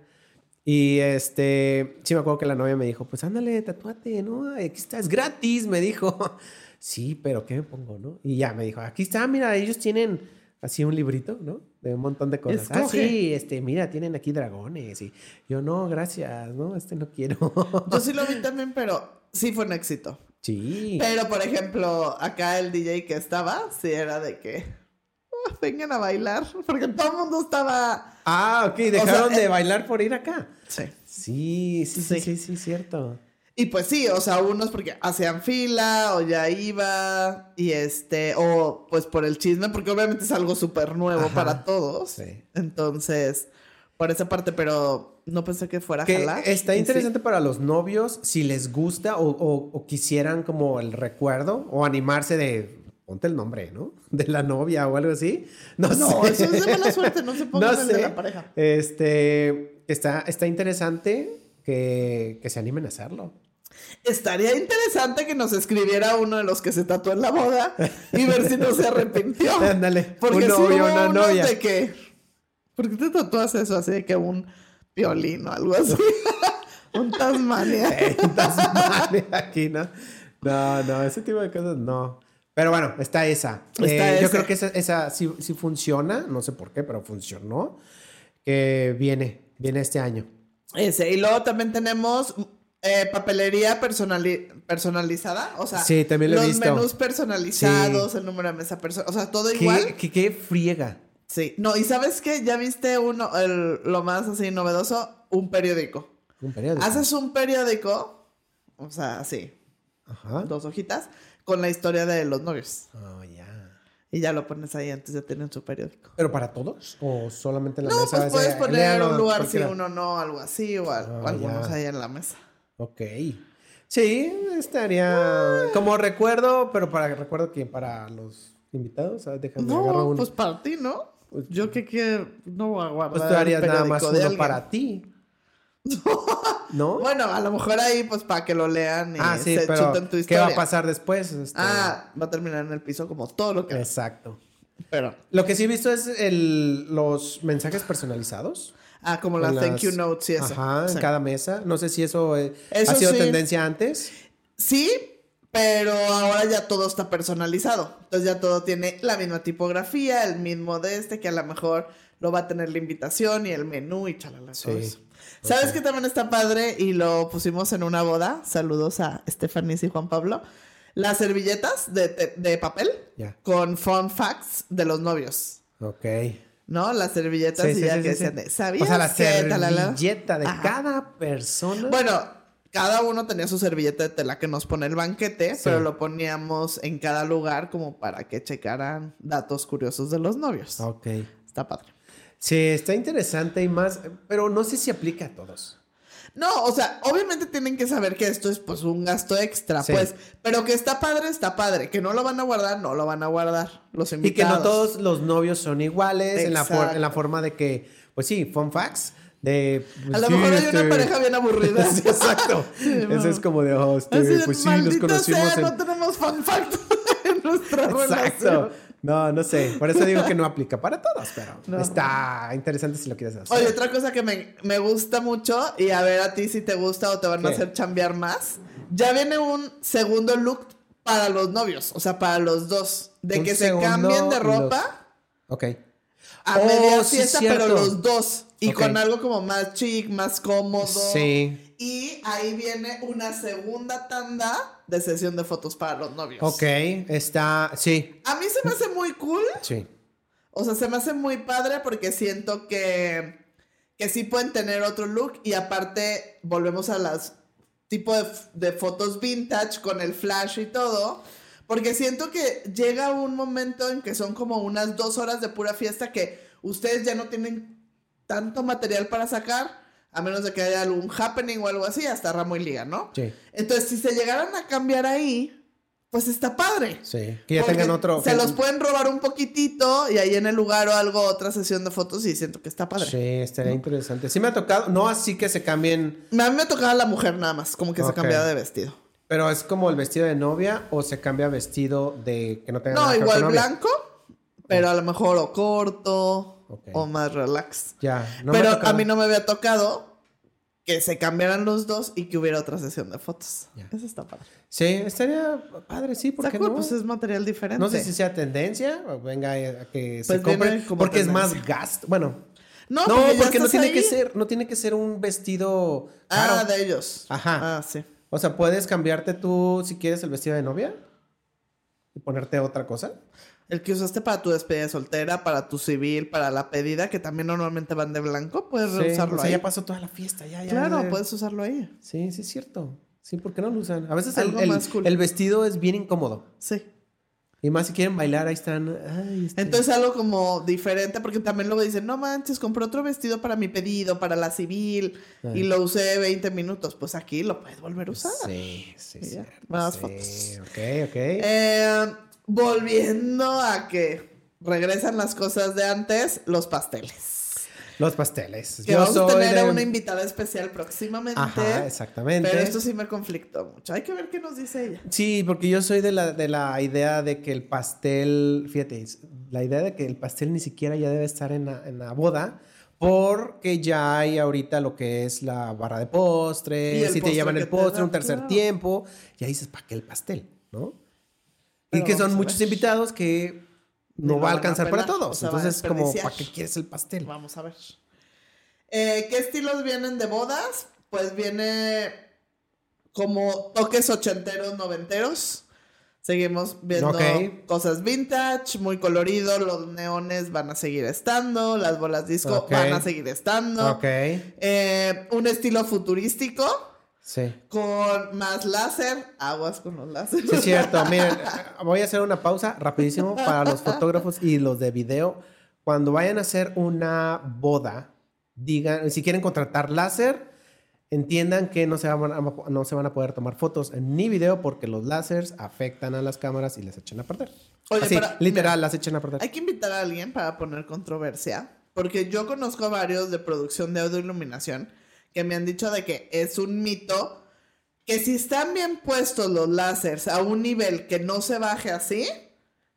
Y este, sí me acuerdo que la novia me dijo, pues ándale, tatúate, ¿no? Aquí está, es gratis, me dijo. Sí, pero ¿qué me pongo, no? Y ya me dijo, aquí está, mira, ellos tienen así un librito, ¿no? De un montón de cosas. Ah, sí, este, mira, tienen aquí dragones. Y yo, no, gracias, no, este no quiero. Yo sí lo vi también, pero sí fue un éxito. Sí. Pero, por ejemplo, acá el DJ que estaba, sí era de que "Ah, vengan a bailar. Porque todo el mundo estaba. Ah, ok, dejaron sea, de eh, bailar por ir acá. Sí. Sí, sí, sí, Sí. sí, sí, cierto. Y pues sí, o sea, unos porque hacían fila o ya iba, y este, o pues por el chisme, porque obviamente es algo súper nuevo Ajá. para todos. Sí. Entonces, por esa parte, pero no pensé que fuera a Que jalar. está sí. interesante para los novios si les gusta o, o- o quisieran como el recuerdo o animarse de ponte el nombre, ¿no? De la novia o algo así. No, No, sé. eso es de mala suerte, no se pongan No el de sé. la pareja. Este está, está interesante que, que se animen a hacerlo. Estaría interesante que nos escribiera uno de los que se tatuó en la boda y ver si no se arrepintió. Ándale, Porque un sí novio, hubo una novia. de que, ¿por qué te tatúas eso así de que un violín o algo así? un Tasmania. Eh, Tasmania aquí, ¿no? No, no, ese tipo de cosas no. Pero bueno, está esa. Está Eh, Yo creo que esa, esa sí, sí funciona, no sé por qué, pero funcionó. Que viene, viene este año. Ese. Y luego también tenemos eh, papelería personali- personalizada. O sea, Sí, también lo he los visto. menús personalizados, el número de mesa personal. O sea, todo ¿Qué, igual. qué, qué friega? Sí. No, y sabes qué? Ya viste uno, el- lo más así novedoso, un periódico. Un periódico. Haces un periódico, o sea, así, Ajá. dos hojitas, con la historia de los novios. Oh, ya. Y ya lo pones ahí antes de tener su periódico. ¿Pero para todos? ¿O solamente en la No, mesa? pues Ese, puedes poner un lugar cualquiera. uno no, algo así, o, al- o Ah, algunos ahí en la mesa. Ok. Sí, estaría como recuerdo, pero para recuerdo que para los invitados, ¿sabes? Déjame agarrar No, uno. pues para ti, ¿no? Yo que quiero, no voy a guardar. Pues tú harías nada más uno para ti. ¿No? Bueno, a lo mejor ahí, pues para que lo lean y ah, sí, se pero chuten tu ¿qué historia. va a pasar después? Este, Ah, va a terminar en el piso como todo lo que. Exacto. Pero. Lo que sí he visto es el, los mensajes personalizados. Ah, como las thank you notes y eso. Ajá, en cada mesa. No sé si eso, eh, Eso ha sido sí. tendencia antes. Sí, pero ahora ya todo está personalizado. Entonces ya todo tiene la misma tipografía, el mismo de este, que a lo mejor lo va a tener la invitación y el menú y chalala. todo Sí. eso. ¿Sabes Ok. que también está padre? Y lo pusimos en una boda. Saludos a Estefanis y Juan Pablo. Las servilletas de, de- de papel con fun facts de los novios. Ok. ¿No? Las servilletas Sí, y sí, ya sí, que decían de, ¿sabías O sea, la que talala?" servilleta de Ajá. cada persona. Bueno, cada uno tenía su servilleta de tela que nos pone el banquete, pero lo poníamos en cada lugar como para que checaran datos curiosos de los novios. Ok. Está padre. Sí, está interesante y más, pero no sé si aplica a todos. No, o sea, obviamente tienen que saber que esto es pues un gasto extra, Sí. pues, pero que está padre, está padre, que no lo van a guardar, no lo van a guardar los Y que invitados. no todos los novios son iguales en la, for- Exacto. en la forma de que, pues sí, fun facts De, pues, A lo sí, mejor hay este, una pareja bien aburrida. Sí, exacto. Eso es como de, oh, este, pues sí, nos "Maldita conocimos sea, en... no tenemos fun fact en nuestra Exacto. relación. No, no sé. Por eso digo que no aplica para todos, pero No. está interesante si lo quieres hacer. Oye, otra cosa que me, me gusta mucho, y a ver a ti si te gusta o te van a hacer chambear más, ya viene un segundo look para los novios, o sea, para los dos, de Un que se cambien de ropa Ok. a Oh, media sí, fiesta, pero los dos, y con algo como más chic, más cómodo. Sí. Y ahí viene una segunda tanda de sesión de fotos para los novios. Ok. Está... Sí. A mí se me hace muy cool. Sí. O sea, se me hace muy padre porque siento que, que sí pueden tener otro look y aparte volvemos a las tipo de, fotos vintage con el flash y todo. Porque siento que llega un momento en que son como unas dos horas de pura fiesta que ustedes ya no tienen tanto material para sacar, a menos de que haya algún happening o algo así, hasta ramo y liga, ¿no? Sí. Entonces, si se llegaran a cambiar ahí, pues está padre. Sí. Que ya tengan otro... Se los pueden robar un poquitito y ahí en el lugar o algo, otra sesión de fotos y siento que está padre. Sí, estaría interesante. Sí me ha tocado, no así que se cambien, A mí me tocaba la mujer nada más, como que se cambiaba de vestido. pero es como el vestido de novia o se cambia vestido de que no tenga No, igual novia. blanco, pero a lo mejor o corto Ok. o más relax. Ya, no me ha pero a tocado. mí no me había tocado que se cambiaran los dos y que hubiera otra sesión de fotos. Eso está padre. Sí, estaría padre, sí, ¿por Está qué cool, no? Pues es material diferente. No sé si sea tendencia o venga a que se Pues compre viene como porque es más gasto. Bueno, No, no, porque, porque no tiene que ser, no tiene que ser un vestido caro. Ah, de ellos. Ajá. Ah, sí. O sea, puedes cambiarte tú si quieres el vestido de novia y ponerte otra cosa. El que usaste para tu despedida de soltera, para tu civil, para la pedida, que también normalmente van de blanco, puedes Sí, reusarlo o sea, ahí. ya pasó toda la fiesta, ya, ya. claro, puedes usarlo ahí. Sí, sí es cierto. Sí, ¿por qué no lo usan? A veces el, Algo el- más cool. el vestido es bien incómodo. Sí. Y más si quieren bailar, ahí están. Ay, este- Entonces algo como diferente, porque también luego dicen, no manches, compré otro vestido para mi pedido, para la civil, y lo usé 20 minutos. Pues aquí lo puedes volver a usar. Sí, sí, cierto, más sí. fotos. Ok, ok. Eh, volviendo a que regresan las cosas de antes, los pasteles. Los pasteles. Que Yo vamos soy a tener a una invitada especial próximamente. Ajá, exactamente. Pero esto sí me conflictó mucho. Hay que ver qué nos dice ella. Sí, porque yo soy de la, de la idea de que el pastel, fíjate, la idea de que el pastel ni siquiera ya debe estar en la, en la boda, porque ya hay ahorita lo que es la barra de postres, si te llevan el postre, un tercer claro. tiempo, y ahí dices, ¿para qué el pastel? ¿no? Y que son muchos invitados que no va a alcanzar para todos. Entonces, como. ¿para qué quieres el pastel? Vamos a ver. Eh, ¿Qué estilos vienen de bodas? Pues viene como toques ochenteros, noventeros. Seguimos viendo cosas vintage, muy colorido. Los neones van a seguir estando. Las bolas disco van a seguir estando. Eh, un estilo futurístico sí. con más láser. Aguas con los láser. Sí, es cierto. Miren, voy a hacer una pausa rapidísimo para los fotógrafos y los de video. Cuando vayan a hacer una boda, digan, si quieren contratar láser, entiendan que no se van a, no se van a poder tomar fotos ni video porque los láseres afectan a las cámaras y les echan a perder. Oye, Así, pero, literal, mira, las echan a perder. Hay que invitar a alguien para poner controversia, porque yo conozco a varios de producción de audio iluminación que me han dicho de que es un mito que si están bien puestos los láseres a un nivel que no se baje así,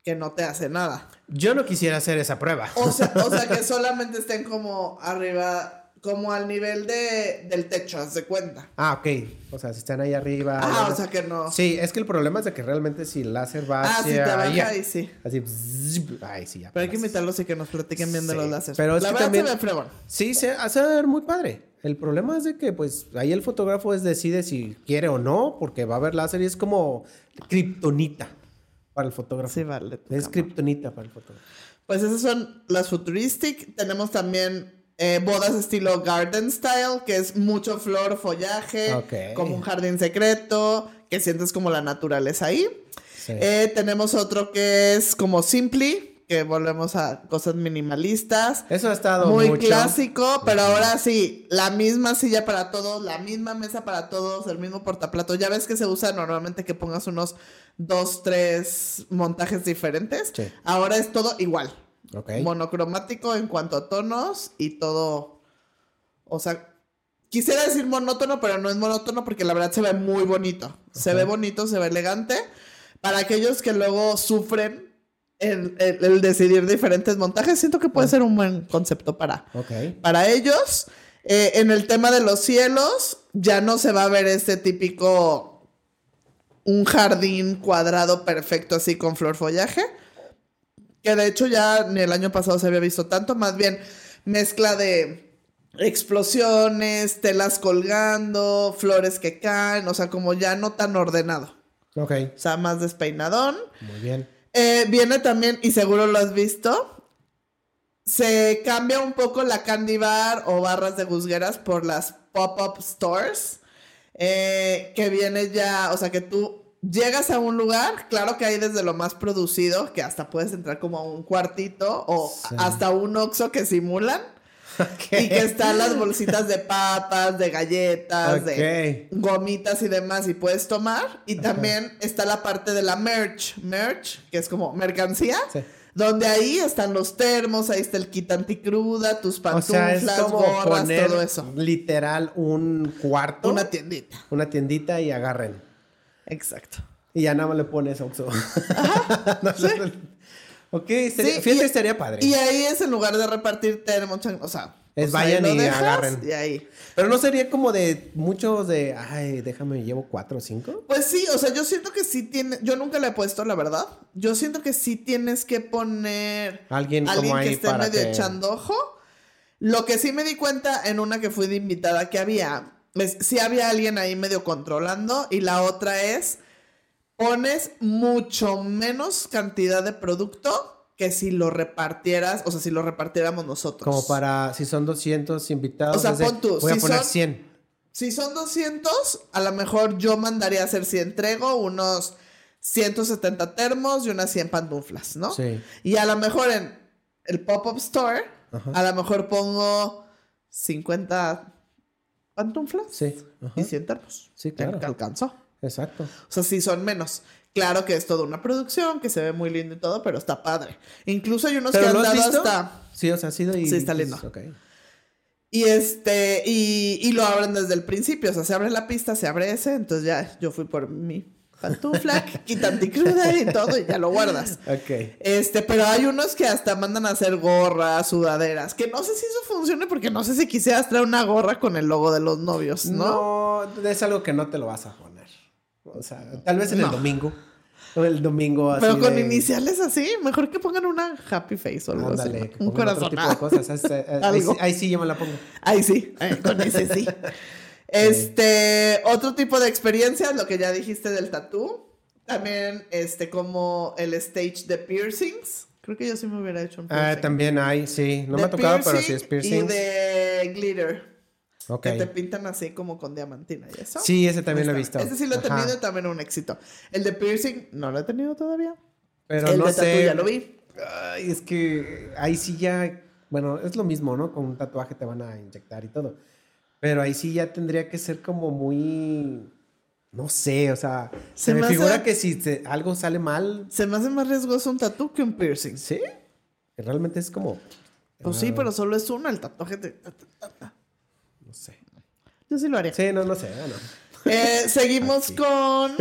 que no te hace nada. Yo no quisiera hacer esa prueba. O sea, o sea que solamente estén como arriba, como al nivel de, del techo, haz de cuenta. Ah, ok. O sea, si están ahí arriba. Ah, o sea que no. Sí, es que el problema es de que realmente si el láser va ah, hacia si te baja ahí sí. así, bzzz, ay, sí, ya. Pero hay que invitarlos y que nos platiquen bien de Sí, los láseres. pero es La que verdad también- se ve fregón. Sí, se hace ver muy padre. El problema es de que, pues, ahí el fotógrafo es decide si quiere o no, porque va a haber láser y es como kriptonita para el fotógrafo. Sí, vale. es cámara. kriptonita para el fotógrafo. Pues esas son las futuristic. Tenemos también eh, bodas estilo garden style, que es mucho flor, follaje, como un jardín secreto, que sientes como la naturaleza ahí. Sí. Eh, tenemos otro que es como simply, que volvemos a cosas minimalistas. Eso ha estado Muy mucho. clásico, pero ahora sí, la misma silla para todos, la misma mesa para todos, el mismo portaplato. Ya ves que se usa normalmente que pongas unos dos, tres montajes diferentes. Sí. Ahora es todo igual. Ok. Monocromático en cuanto a tonos y todo. O sea, quisiera decir monótono, pero no es monótono porque la verdad se ve muy bonito. Se ve bonito, se ve elegante. Para aquellos que luego sufren el, el- el decidir diferentes montajes, siento que puede ser un buen concepto para, para ellos. Eh, en el tema de los cielos, ya no se va a ver este típico un jardín cuadrado perfecto así con flor follaje. Que de hecho ya ni el año pasado se había visto tanto, más bien mezcla de explosiones, telas colgando, flores que caen, o sea, como ya no tan ordenado. Ok. O sea, más despeinadón. Muy bien. Eh, viene también, y seguro lo has visto, se cambia un poco la candy bar o barras de gusgueras por las pop-up stores, eh, que viene ya, o sea, que tú llegas a un lugar, claro que hay desde lo más producido, que hasta puedes entrar como a un cuartito o Sí. hasta un oxo que simulan. Y que están las bolsitas de papas, de galletas, de gomitas y demás y puedes tomar. Y también está la parte de la merch, merch, que es como mercancía, Sí. donde ahí están los termos, ahí está el kit anticruda, tus O pantuflas, sea, gorras, todo eso. literal un cuarto, Una una, tiendita. tiendita y agarren. Exacto. Y ya nada más le pones Oxxo. No, sí. Ok, estaría, Sí, fíjate, y- estaría padre. Y ahí es en lugar de repartir chan- o sea, Es o sea, ahí vayan y dejas agarren. Y ahí. Pero no sería como de muchos de, ay, déjame, llevo cuatro o cinco. Pues sí, o sea, yo siento que sí tiene, yo nunca le he puesto, la verdad. Yo siento que sí tienes que poner Alguien, alguien como que esté medio que... echando ojo. Lo que sí me di cuenta en una que fui de invitada que había, es, sí había alguien ahí medio controlando y la otra es, pones mucho menos cantidad de producto que si lo repartieras, o sea, si lo repartiéramos nosotros. Como para, si son 200 invitados, O sea, es de, pon tú, voy a si poner son- 100. Si son 200, a lo mejor yo mandaría a hacer, si entrego, unos 170 termos y unas 100 pantuflas, ¿no? Sí. Y a lo mejor en el pop-up store, Ajá. a lo mejor pongo 50 pantuflas Sí. Ajá. y 100 termos. Sí, claro. Que alcanzó. Exacto. O sea, sí son menos. Claro que es toda una producción, que se ve muy lindo y todo, pero está padre. Incluso hay unos que ¿Pero han dado visto? hasta... Sí, o sea, ha sido y... Sí, está lindo. Ok. Y este, y, y lo abren desde el principio. O sea, se abre la pista, se abre ese. Entonces ya yo fui por mi pantufla, quita anticruda y todo, y ya lo guardas. Ok. Este, pero hay unos que hasta mandan a hacer gorras, sudaderas, que no sé si eso funcione porque no sé si quisieras traer una gorra con el logo de los novios, ¿no? No, es algo que no te lo vas a poner. O sea, tal vez en el domingo. O el domingo así pero con de- iniciales así, mejor que pongan una happy face o algo Ándale, así. que Un otro corazón. Ah, tipo de cosas. Es- eh, ahí, sí, ahí sí yo me la pongo. Ahí sí, eh, con ese sí. Este, otro tipo de experiencias, lo que ya dijiste del tatú. También, este, como el stage de piercings. Creo que yo sí me hubiera hecho un Ah, piercing. también hay, sí. No me ha tocado, pero sí es Y piercing. de glitter. Que te pintan así como con diamantina y eso. Sí, ese también lo he visto. Ese sí lo he Ajá. tenido y también un éxito. El de piercing no lo he tenido todavía. Pero el no de sé. ya lo vi. Ay, es que ahí sí ya. Bueno, es lo mismo, ¿no? Con un tatuaje te van a inyectar y todo. Pero ahí sí ya tendría que ser como muy. No sé, o sea. Se, Se me, figura hace- que si algo sale mal. Se me hace más riesgoso un tatú que un piercing. Sí. Que Realmente es como. Pues sí, pero solo es uno, el tatuaje de... Yo sí lo haría. Sí, no, no sé. Bueno. Eh, seguimos Aquí. con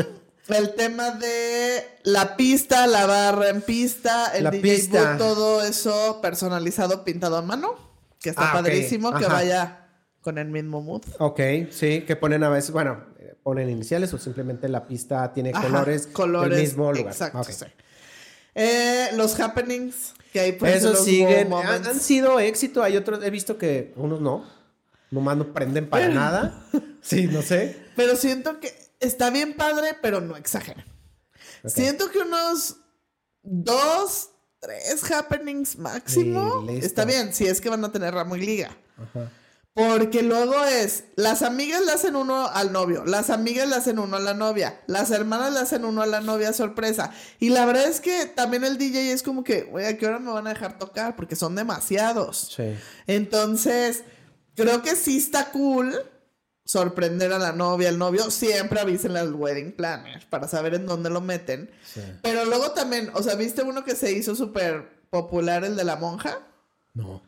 el tema de la pista, la barra en pista, el La DJ pista. booth, todo eso personalizado, pintado a mano, que está Ah, padrísimo, que vaya con el mismo mood. Ok, sí, que ponen a veces, bueno, eh, ponen iniciales o simplemente la pista tiene Ajá, colores, colores del mismo lugar. Exacto, sí. Eh, los happenings que hay pues, Esos los siguen, han sido éxito, hay otros, he visto que unos no, nomás no prenden para Pero- nada. Sí, no sé. Pero siento que está bien padre, pero no exageren. Siento que unos dos, tres happenings máximo. Sí, está bien, si es que van a tener ramo y liga. Ajá. Porque luego es, las amigas le hacen uno al novio, las amigas le hacen uno a la novia, las hermanas le hacen uno a la novia sorpresa. Y la verdad es que también el DJ es como que, güey, ¿a qué hora me van a dejar tocar? Porque son demasiados. Sí. Entonces, creo que sí está cool sorprender a la novia, al novio. Siempre avísenle al wedding planner para saber en dónde lo meten. sí. Pero luego también, o sea, ¿viste uno que se hizo súper popular, el de la monja? No.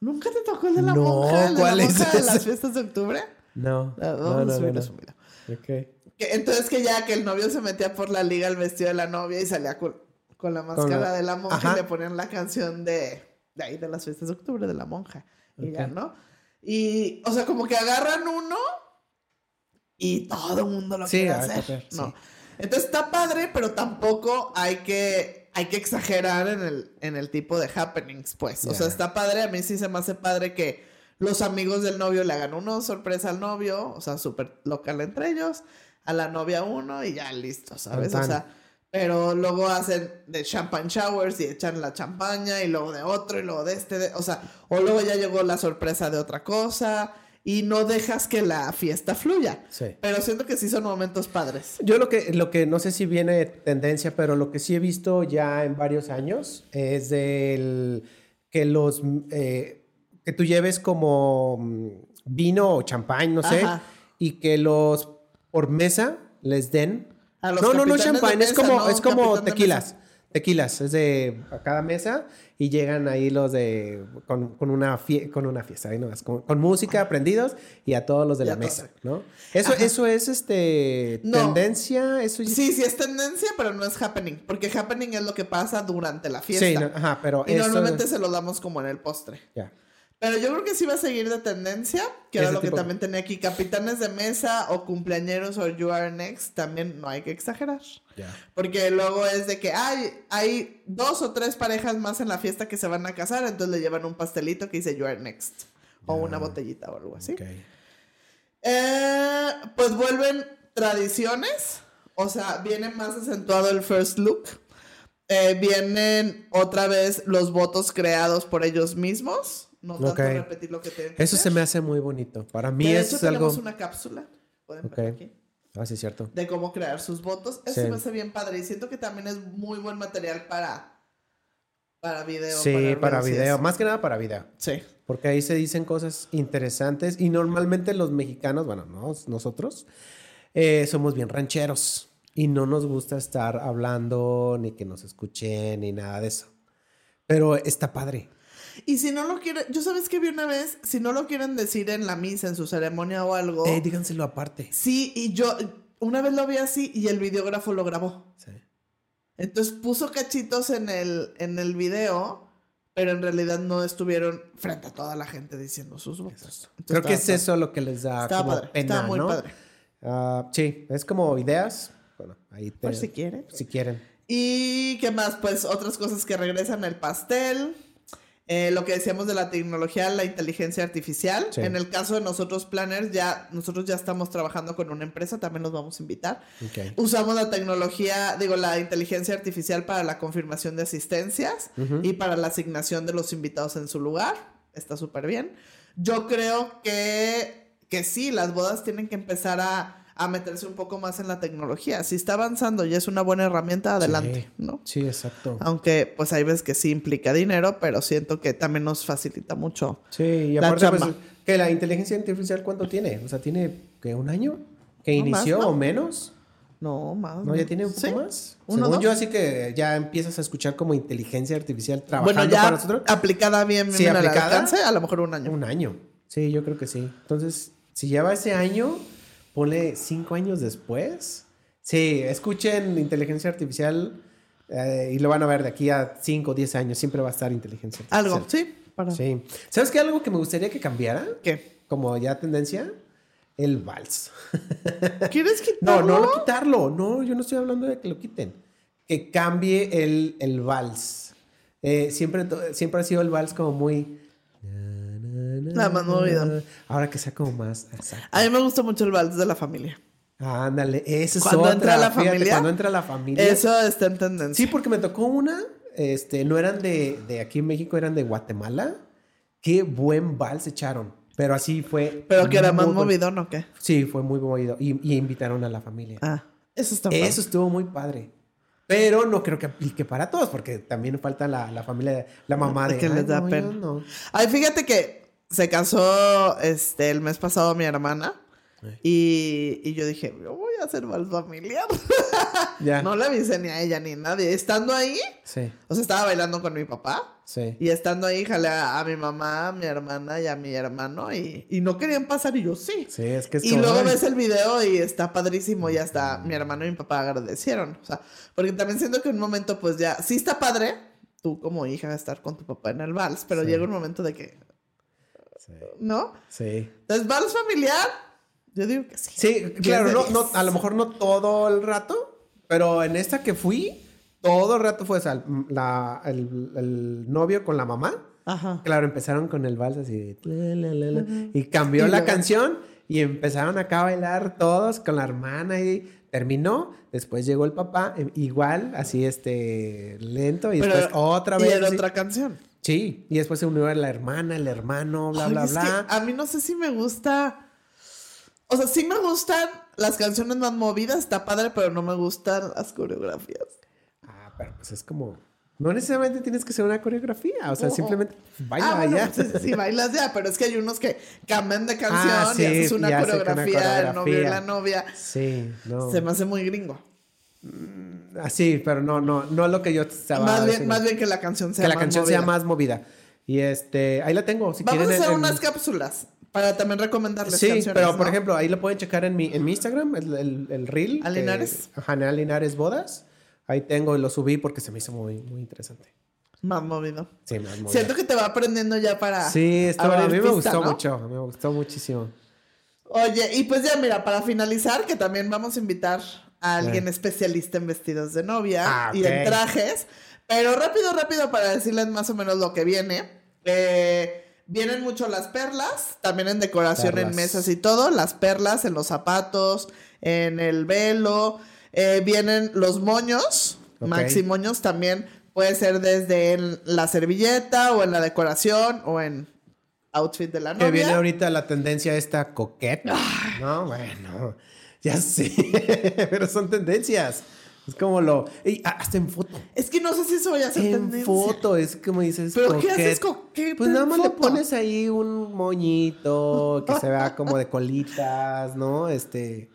¿Nunca te tocó el de la No, monja? ¿El de ¿cuál la es monja de las fiestas de octubre? No. Ah, no, Vamos no, a subirlo, no, subirlo. Que- entonces que ya que el novio se metía por la liga el vestido de la novia y salía con, con la máscara la- de la monja Ajá. y le ponían la canción de, de ahí de las fiestas de octubre de la monja. Y ya. ¿no? Y, o sea, como que agarran uno y todo el mundo lo Sí, quiere hacer. copiar, sí. No. Entonces está padre, pero tampoco hay que, hay que exagerar en el, en el tipo de happenings, pues. O sea, está padre. A mí sí se me hace padre que los amigos del novio le hagan uno sorpresa al novio, o sea, súper local entre ellos, a la novia uno y ya listo, ¿sabes? Tan, O sea, pero luego hacen de champagne showers y echan la champaña y luego de otro y luego de este, de- o sea, o luego ya llegó la sorpresa de otra cosa y no dejas que la fiesta fluya. Sí. Pero siento que sí son momentos padres. Yo lo que, lo que no sé si viene tendencia, pero lo que sí he visto ya en varios años es del que los eh, que tú lleves como mm, vino o champán, no sé, Ajá. y que los por mesa les den. A los no, no, no de champán, es como, ¿no? es como tequilas. Tequilas, es de a cada mesa y llegan ahí los de con, con una, fie- con una fiesta, ahí nomás, con, con música prendidos y a todos los de Y la mesa, ¿no? Eso, Ajá. eso es este No. tendencia, eso ya- Sí, sí es tendencia, pero no es happening, porque happening es lo que pasa durante la fiesta. Sí, no, ajá, pero y eso- normalmente se lo damos como en el postre. ya. Pero yo creo que sí va a seguir de tendencia, que era lo que también tenía aquí. Capitanes de mesa o cumpleañeros o You Are Next, también no hay que exagerar. Porque luego es de que hay, hay dos o tres parejas más en la fiesta que se van a casar, entonces le llevan un pastelito que dice You Are Next. O una botellita o algo así. Eh, pues vuelven tradiciones, o sea, viene más acentuado el first look. Eh, vienen otra vez los votos creados por ellos mismos, no tanto Ok. repetir lo que que Eso se me hace muy bonito. Para mí De es hecho, algo. tenemos una cápsula, pueden Ok. ver aquí, Ah, sí, es cierto. de cómo crear sus votos. Eso Sí. se me hace bien padre y siento que también es muy buen material para, para video. Sí, para video. eso. Más que nada para video. Sí. Porque ahí se dicen cosas interesantes y normalmente los mexicanos, bueno, no, nosotros, eh, somos bien rancheros y no nos gusta estar hablando ni que nos escuchen ni nada de eso. Pero está padre. Y si no lo quieren, yo sabes que vi una vez, si no lo quieren decir en la misa, en su ceremonia o algo. Eh, díganselo aparte. Sí, y yo una vez lo vi así y el videógrafo lo grabó. Sí. Entonces puso cachitos en el, en el video, pero en realidad no estuvieron frente a toda la gente diciendo sus votos. Entonces Creo que es eso lo que les da como padre, pena, estaba muy ¿no? padre. Ah, sí, es como ideas. Bueno, ahí te, Por si quieren. si quieren. Y qué más, pues otras cosas que regresan, el pastel, eh, lo que decíamos de la tecnología, la inteligencia artificial. Sí. En el caso de nosotros planners, ya nosotros ya estamos trabajando con una empresa, también los vamos a invitar. Usamos la tecnología, digo, la inteligencia artificial para la confirmación de asistencias y para la asignación de los invitados en su lugar. Está súper bien. Yo creo que, que sí, las bodas tienen que empezar a, a meterse un poco más en la tecnología. Si está avanzando y es una buena herramienta, adelante, Sí. ¿no? Sí, exacto. Aunque, pues hay veces que sí implica dinero, pero siento que también nos facilita mucho. Sí, y La aparte, pues, que la inteligencia artificial, ¿cuánto tiene? O sea, ¿tiene que un año? ¿Que No, más, inició ¿no? o menos? No, más. ¿No? ¿Ya tiene un poco Sí. más? Uno, Según dos. yo, así que ya empiezas a escuchar como inteligencia artificial trabajando Bueno, ya para nosotros. aplicada bien, Sí, bien al aplicada. alcance, a lo mejor un año. Un año. Sí, yo creo que sí. Entonces, si lleva ese año, ponle cinco años después. Sí, escuchen inteligencia artificial eh, y lo van a ver de aquí a cinco o diez años. Siempre va a estar inteligencia artificial. Algo, sí. Para... Sí. ¿Sabes qué? Algo que me gustaría que cambiara, ¿Qué? como ya tendencia, el vals. ¿Quieres No, quitarlo? no lo quitarlo. No, yo no estoy hablando de que lo quiten. Que cambie el, el vals. Eh, siempre, siempre ha sido el vals como muy... La más movido. Ahora que sea como más... exacto. A mí me gusta mucho el vals de la familia. Ándale, eso es Cuando otra, entra la fíjate, familia, cuando entra la familia. Eso está en tendencia. Sí, porque me tocó una, este, no eran de, de aquí en México, eran de Guatemala. Qué buen vals echaron. Pero así fue. Pero que era más movido, ¿no? ¿Qué? Sí, fue muy movido. Y, y invitaron a la familia. Ah, eso está padre. Eso estuvo muy padre. Pero no creo que aplique para todos, porque también falta la, la familia, la mamá de Que "Ay, les da no, pena". no". Ay, fíjate que se casó este el mes pasado mi hermana Y, y yo dije, yo voy a hacer vals familiar. Ya. No le avisé ni a ella ni a nadie. Estando ahí, Sí, o sea, estaba bailando con mi papá. sí. Y estando ahí, jalé a, a mi mamá, a mi hermana y a mi hermano. Y, y no querían pasar. Y yo, sí. Sí, es que es Y luego ves el video y está padrísimo. Y hasta mi hermano y mi papá agradecieron. O sea, porque también siento que en un momento, pues ya, sí está padre. Tú como hija estar con tu papá en el vals. Pero llega un momento de que, Sí, ¿no? sí. Entonces, vals familiar. Yo digo que sí. Sí, claro, no, no, a lo mejor no todo el rato, pero en esta que fui, todo el rato fue o sea, la- el, el novio con la mamá. Ajá. Claro, empezaron con el vals así, la, y cambió Y la luego- canción y empezaron acá a bailar todos con la hermana y terminó. Después llegó el papá, eh, igual, así este, lento, y Pero- después otra Y vez. era así. otra canción. Sí, y después se unió la hermana, el hermano, bla, Ay, bla, es que bla. a mí no sé si me gusta. O sea, sí me gustan las canciones más movidas, está padre, pero no me gustan las coreografías. Ah, pero pues es como. No necesariamente tienes que ser una coreografía, o sea, Oh. simplemente baila ah, bueno, ya. pues, sí, sí, bailas ya, pero es que hay unos que cambian de canción Ah, sí, y haces una y coreografía, el novio y la novia. Sí, no. Se me hace muy gringo. Así, pero no, no, no lo que yo estaba Más bien, más bien que la canción sea que la más canción sea movida. más movida. Y este, ahí la tengo. Si Vamos a hacer en- en- unas cápsulas para también recomendarles Sí, canciones. pero por ¿no? ejemplo, ahí lo pueden checar en mi, en mi Instagram, el, el, el reel. ¿A que- Linares? Ajá, en Linares Bodas. Ahí tengo y lo subí porque se me hizo muy, muy interesante. Más movido. Sí, más movida. Siento que te va aprendiendo ya para. Sí, a mí me pista, gustó ¿no? mucho, me gustó muchísimo. Oye, y pues ya mira, para finalizar, que también vamos a invitar a alguien especialista en vestidos de novia Ah, y en trajes. Pero rápido, rápido, para decirles más o menos lo que viene. Eh, vienen mucho las perlas, también en decoración en mesas y todo. Las perlas en los zapatos, en el velo. Eh, vienen los moños, maxi moños también. Puede ser desde en la servilleta o en la decoración o en outfit de la novia. Que viene ahorita la tendencia esta coqueta. No, bueno, ya sé, pero son tendencias. Es como lo... y hasta en foto. Es que no sé si eso vaya a ser En tendencia. foto, es como dices... ¿Pero qué haces coquet. coqueta Pues nada más le pones ahí un moñito que se vea como de colitas, ¿no? Este...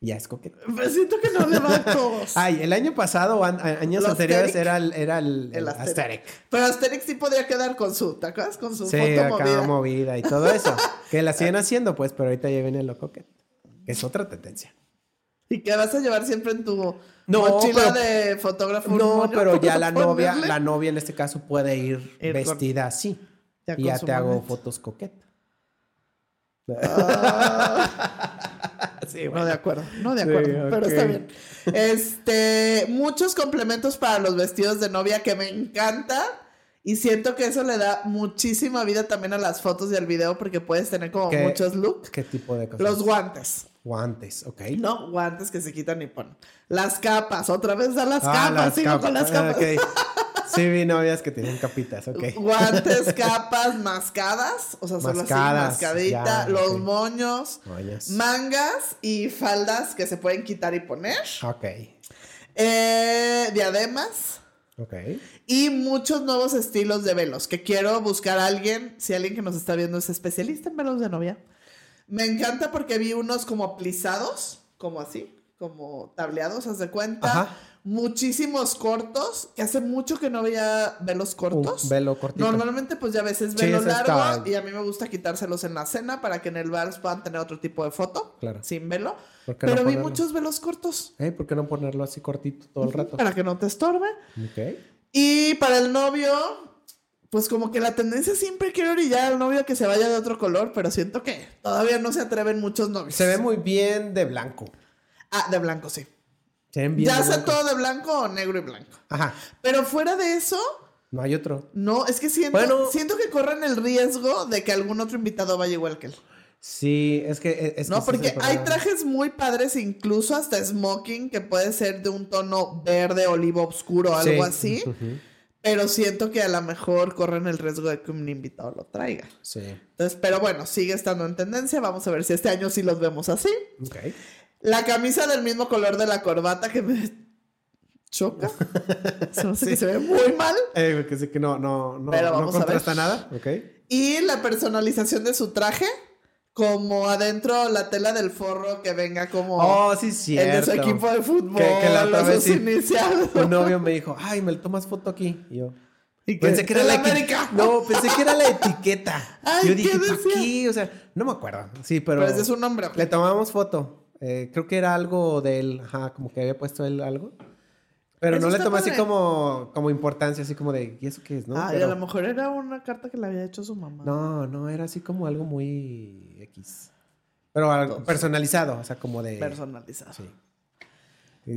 Ya es coqueta. Pero siento que no le va a todos. Ay, el año pasado, o años ¿El anteriores, Asterix? era el, era el, El Asterix. Asterix. Pero Asterix sí podría quedar con su, ¿te acuerdas? Con su Sí, foto acá movida. movida. y todo eso. que la siguen haciendo, pues, pero ahorita ya viene lo coquet. Es otra tendencia. Y que vas a llevar siempre en tu No, mochila pero- de fotógrafo. No, pero ya la novia, la novia en este caso puede ir, Ir con- vestida así. Ya y ya te hago fotos coquetas. sí, No de acuerdo, no de Sí, acuerdo, pero está bien. Este, muchos complementos para los vestidos de novia que me encanta y siento que eso le da muchísima vida también a las fotos y al video porque puedes tener como muchos looks. ¿Qué tipo de cosas? Los guantes. Guantes, ok. No, guantes que se quitan y ponen. Las capas, otra vez a las Ah, capas, las sigo con las capas. Ah, ok. Sí, vi novias que tienen capitas, ok. Guantes, capas, mascadas, o sea, solo Mascadas, así, mascadita, ya, los moños, Moñas. mangas y faldas que se pueden quitar y poner, Ok, eh, diademas ok. y muchos nuevos estilos de velos que quiero buscar a alguien, si alguien que nos está viendo es especialista en velos de novia. Me encanta porque vi unos como plisados, como así, como tableados, haz de cuenta. Ajá. Muchísimos cortos, que hace mucho que no veía velos cortos. Velo cortito. Normalmente, pues ya ves, es Sí, velo ese largo está- y a mí me gusta quitárselos en la cena para que en el bar puedan tener otro tipo de foto Claro. sin velo. ¿Por qué no Pero vi muchos velos cortos Eh, ¿Por qué no ponerlo así cortito todo el rato? para que no te estorbe. Ok. Y para el novio, pues como que la tendencia siempre quiere orillar al novio a que se vaya de otro color, pero siento que todavía no se atreven muchos novios. Se ve muy bien de blanco. Ah, de blanco, sí. Se ven bien Ya de sea blanco. todo de blanco o negro y blanco. Ajá. Pero fuera de eso, No hay otro. no, es que siento, Bueno. siento que corren el riesgo de que algún otro invitado vaya igual que él. Sí, es que e, es que No, ese es porque hay problema. trajes muy padres, incluso hasta smoking, que puede ser de un tono verde, olivo oscuro, algo Sí. así. Ujú. Pero siento que a lo mejor corren el riesgo de que un invitado lo traiga. Sí. Entonces, pero bueno, sigue estando en tendencia. Vamos a ver si este año sí los vemos así. Ok. La camisa del mismo color de la corbata que me choca. Se me hace que se ve muy mal. Eh, porque sé que no, no, no, Pero no vamos a ver. contrasta nada. Ok. Y la personalización de su traje como adentro la tela del forro que venga como Oh, sí, cierto. el de su equipo de fútbol, Que- que la los vez sí. iniciados. Un novio me dijo, ay, me tomas foto aquí. Y yo, Y pensé que era ¡El la América! No, pensé que era la etiqueta. Ay, yo ¿qué dije, qué? O sea, no me acuerdo. Sí, pero. Pero ese es un nombre. Le tomamos foto. Eh, creo que era algo de él. Ajá, como que había puesto él algo. Pero Eso no le tomé así como, como importancia, así como de, ¿y eso qué es? ¿no? Ah, y a lo mejor era una carta que le había hecho su mamá. no, no, era así como algo muy X. Pero algo Entonces. personalizado, o sea, como de. Personalizado. Sí.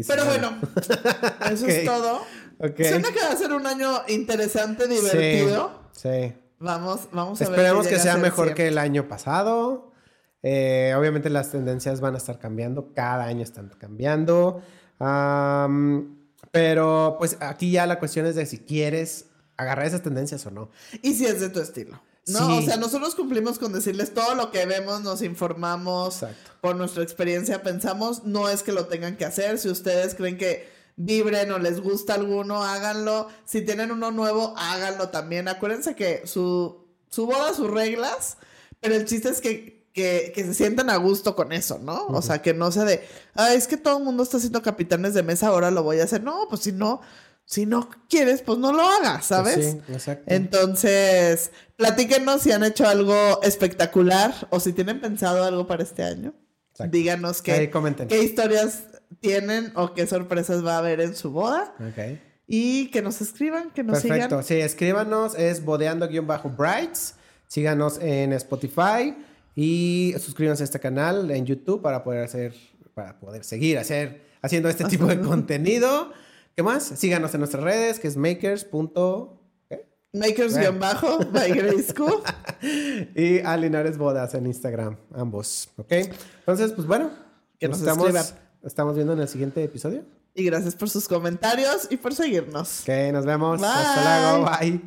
Pero bueno, eso Ok. es todo. Ok. Siento que va a ser un año interesante, divertido. Sí. sí. Vamos, vamos a ver. Esperemos que sea mejor que el año pasado. Eh, obviamente las tendencias van a estar cambiando, cada año están cambiando. Am, pero pues aquí ya la cuestión es de si quieres agarrar esas tendencias o no. Y si es de tu estilo. ¿No? Sí. O sea, nosotros cumplimos con decirles todo lo que vemos, nos informamos Exacto. por nuestra experiencia, pensamos, no es que lo tengan que hacer. Si ustedes creen que vibren o les gusta alguno, háganlo. Si tienen uno nuevo, háganlo también. Acuérdense que su, su boda, sus reglas, pero el chiste es que, que, que se sientan a gusto con eso, ¿no? O sea, que no sea de, ah, es que todo el mundo está haciendo capitanes de mesa, ahora lo voy a hacer. No, pues si no, si no quieres, pues no lo hagas, ¿sabes? Pues sí, exacto. Entonces, platíquenos si han hecho algo espectacular o si tienen pensado algo para este año. Exacto. Díganos qué, historias tienen o qué sorpresas va a haber en su boda. Ok. Y que nos escriban, que nos Perfecto. sigan. Sí, escríbanos, es bodeando-brights. Síganos en Spotify y suscríbanse a este canal en YouTube para poder hacer, para poder seguir hacer, haciendo este tipo de contenido. ¿Qué más? Síganos en nuestras redes, que es makers. Makers-bajo, by Grace School. Y a Linares Bodas en Instagram, ambos. ¿Ok? Entonces, pues bueno, Que nos nos estamos, estamos viendo en el siguiente episodio. Y gracias por sus comentarios y por seguirnos. Ok, nos vemos. Bye. Hasta luego. Bye.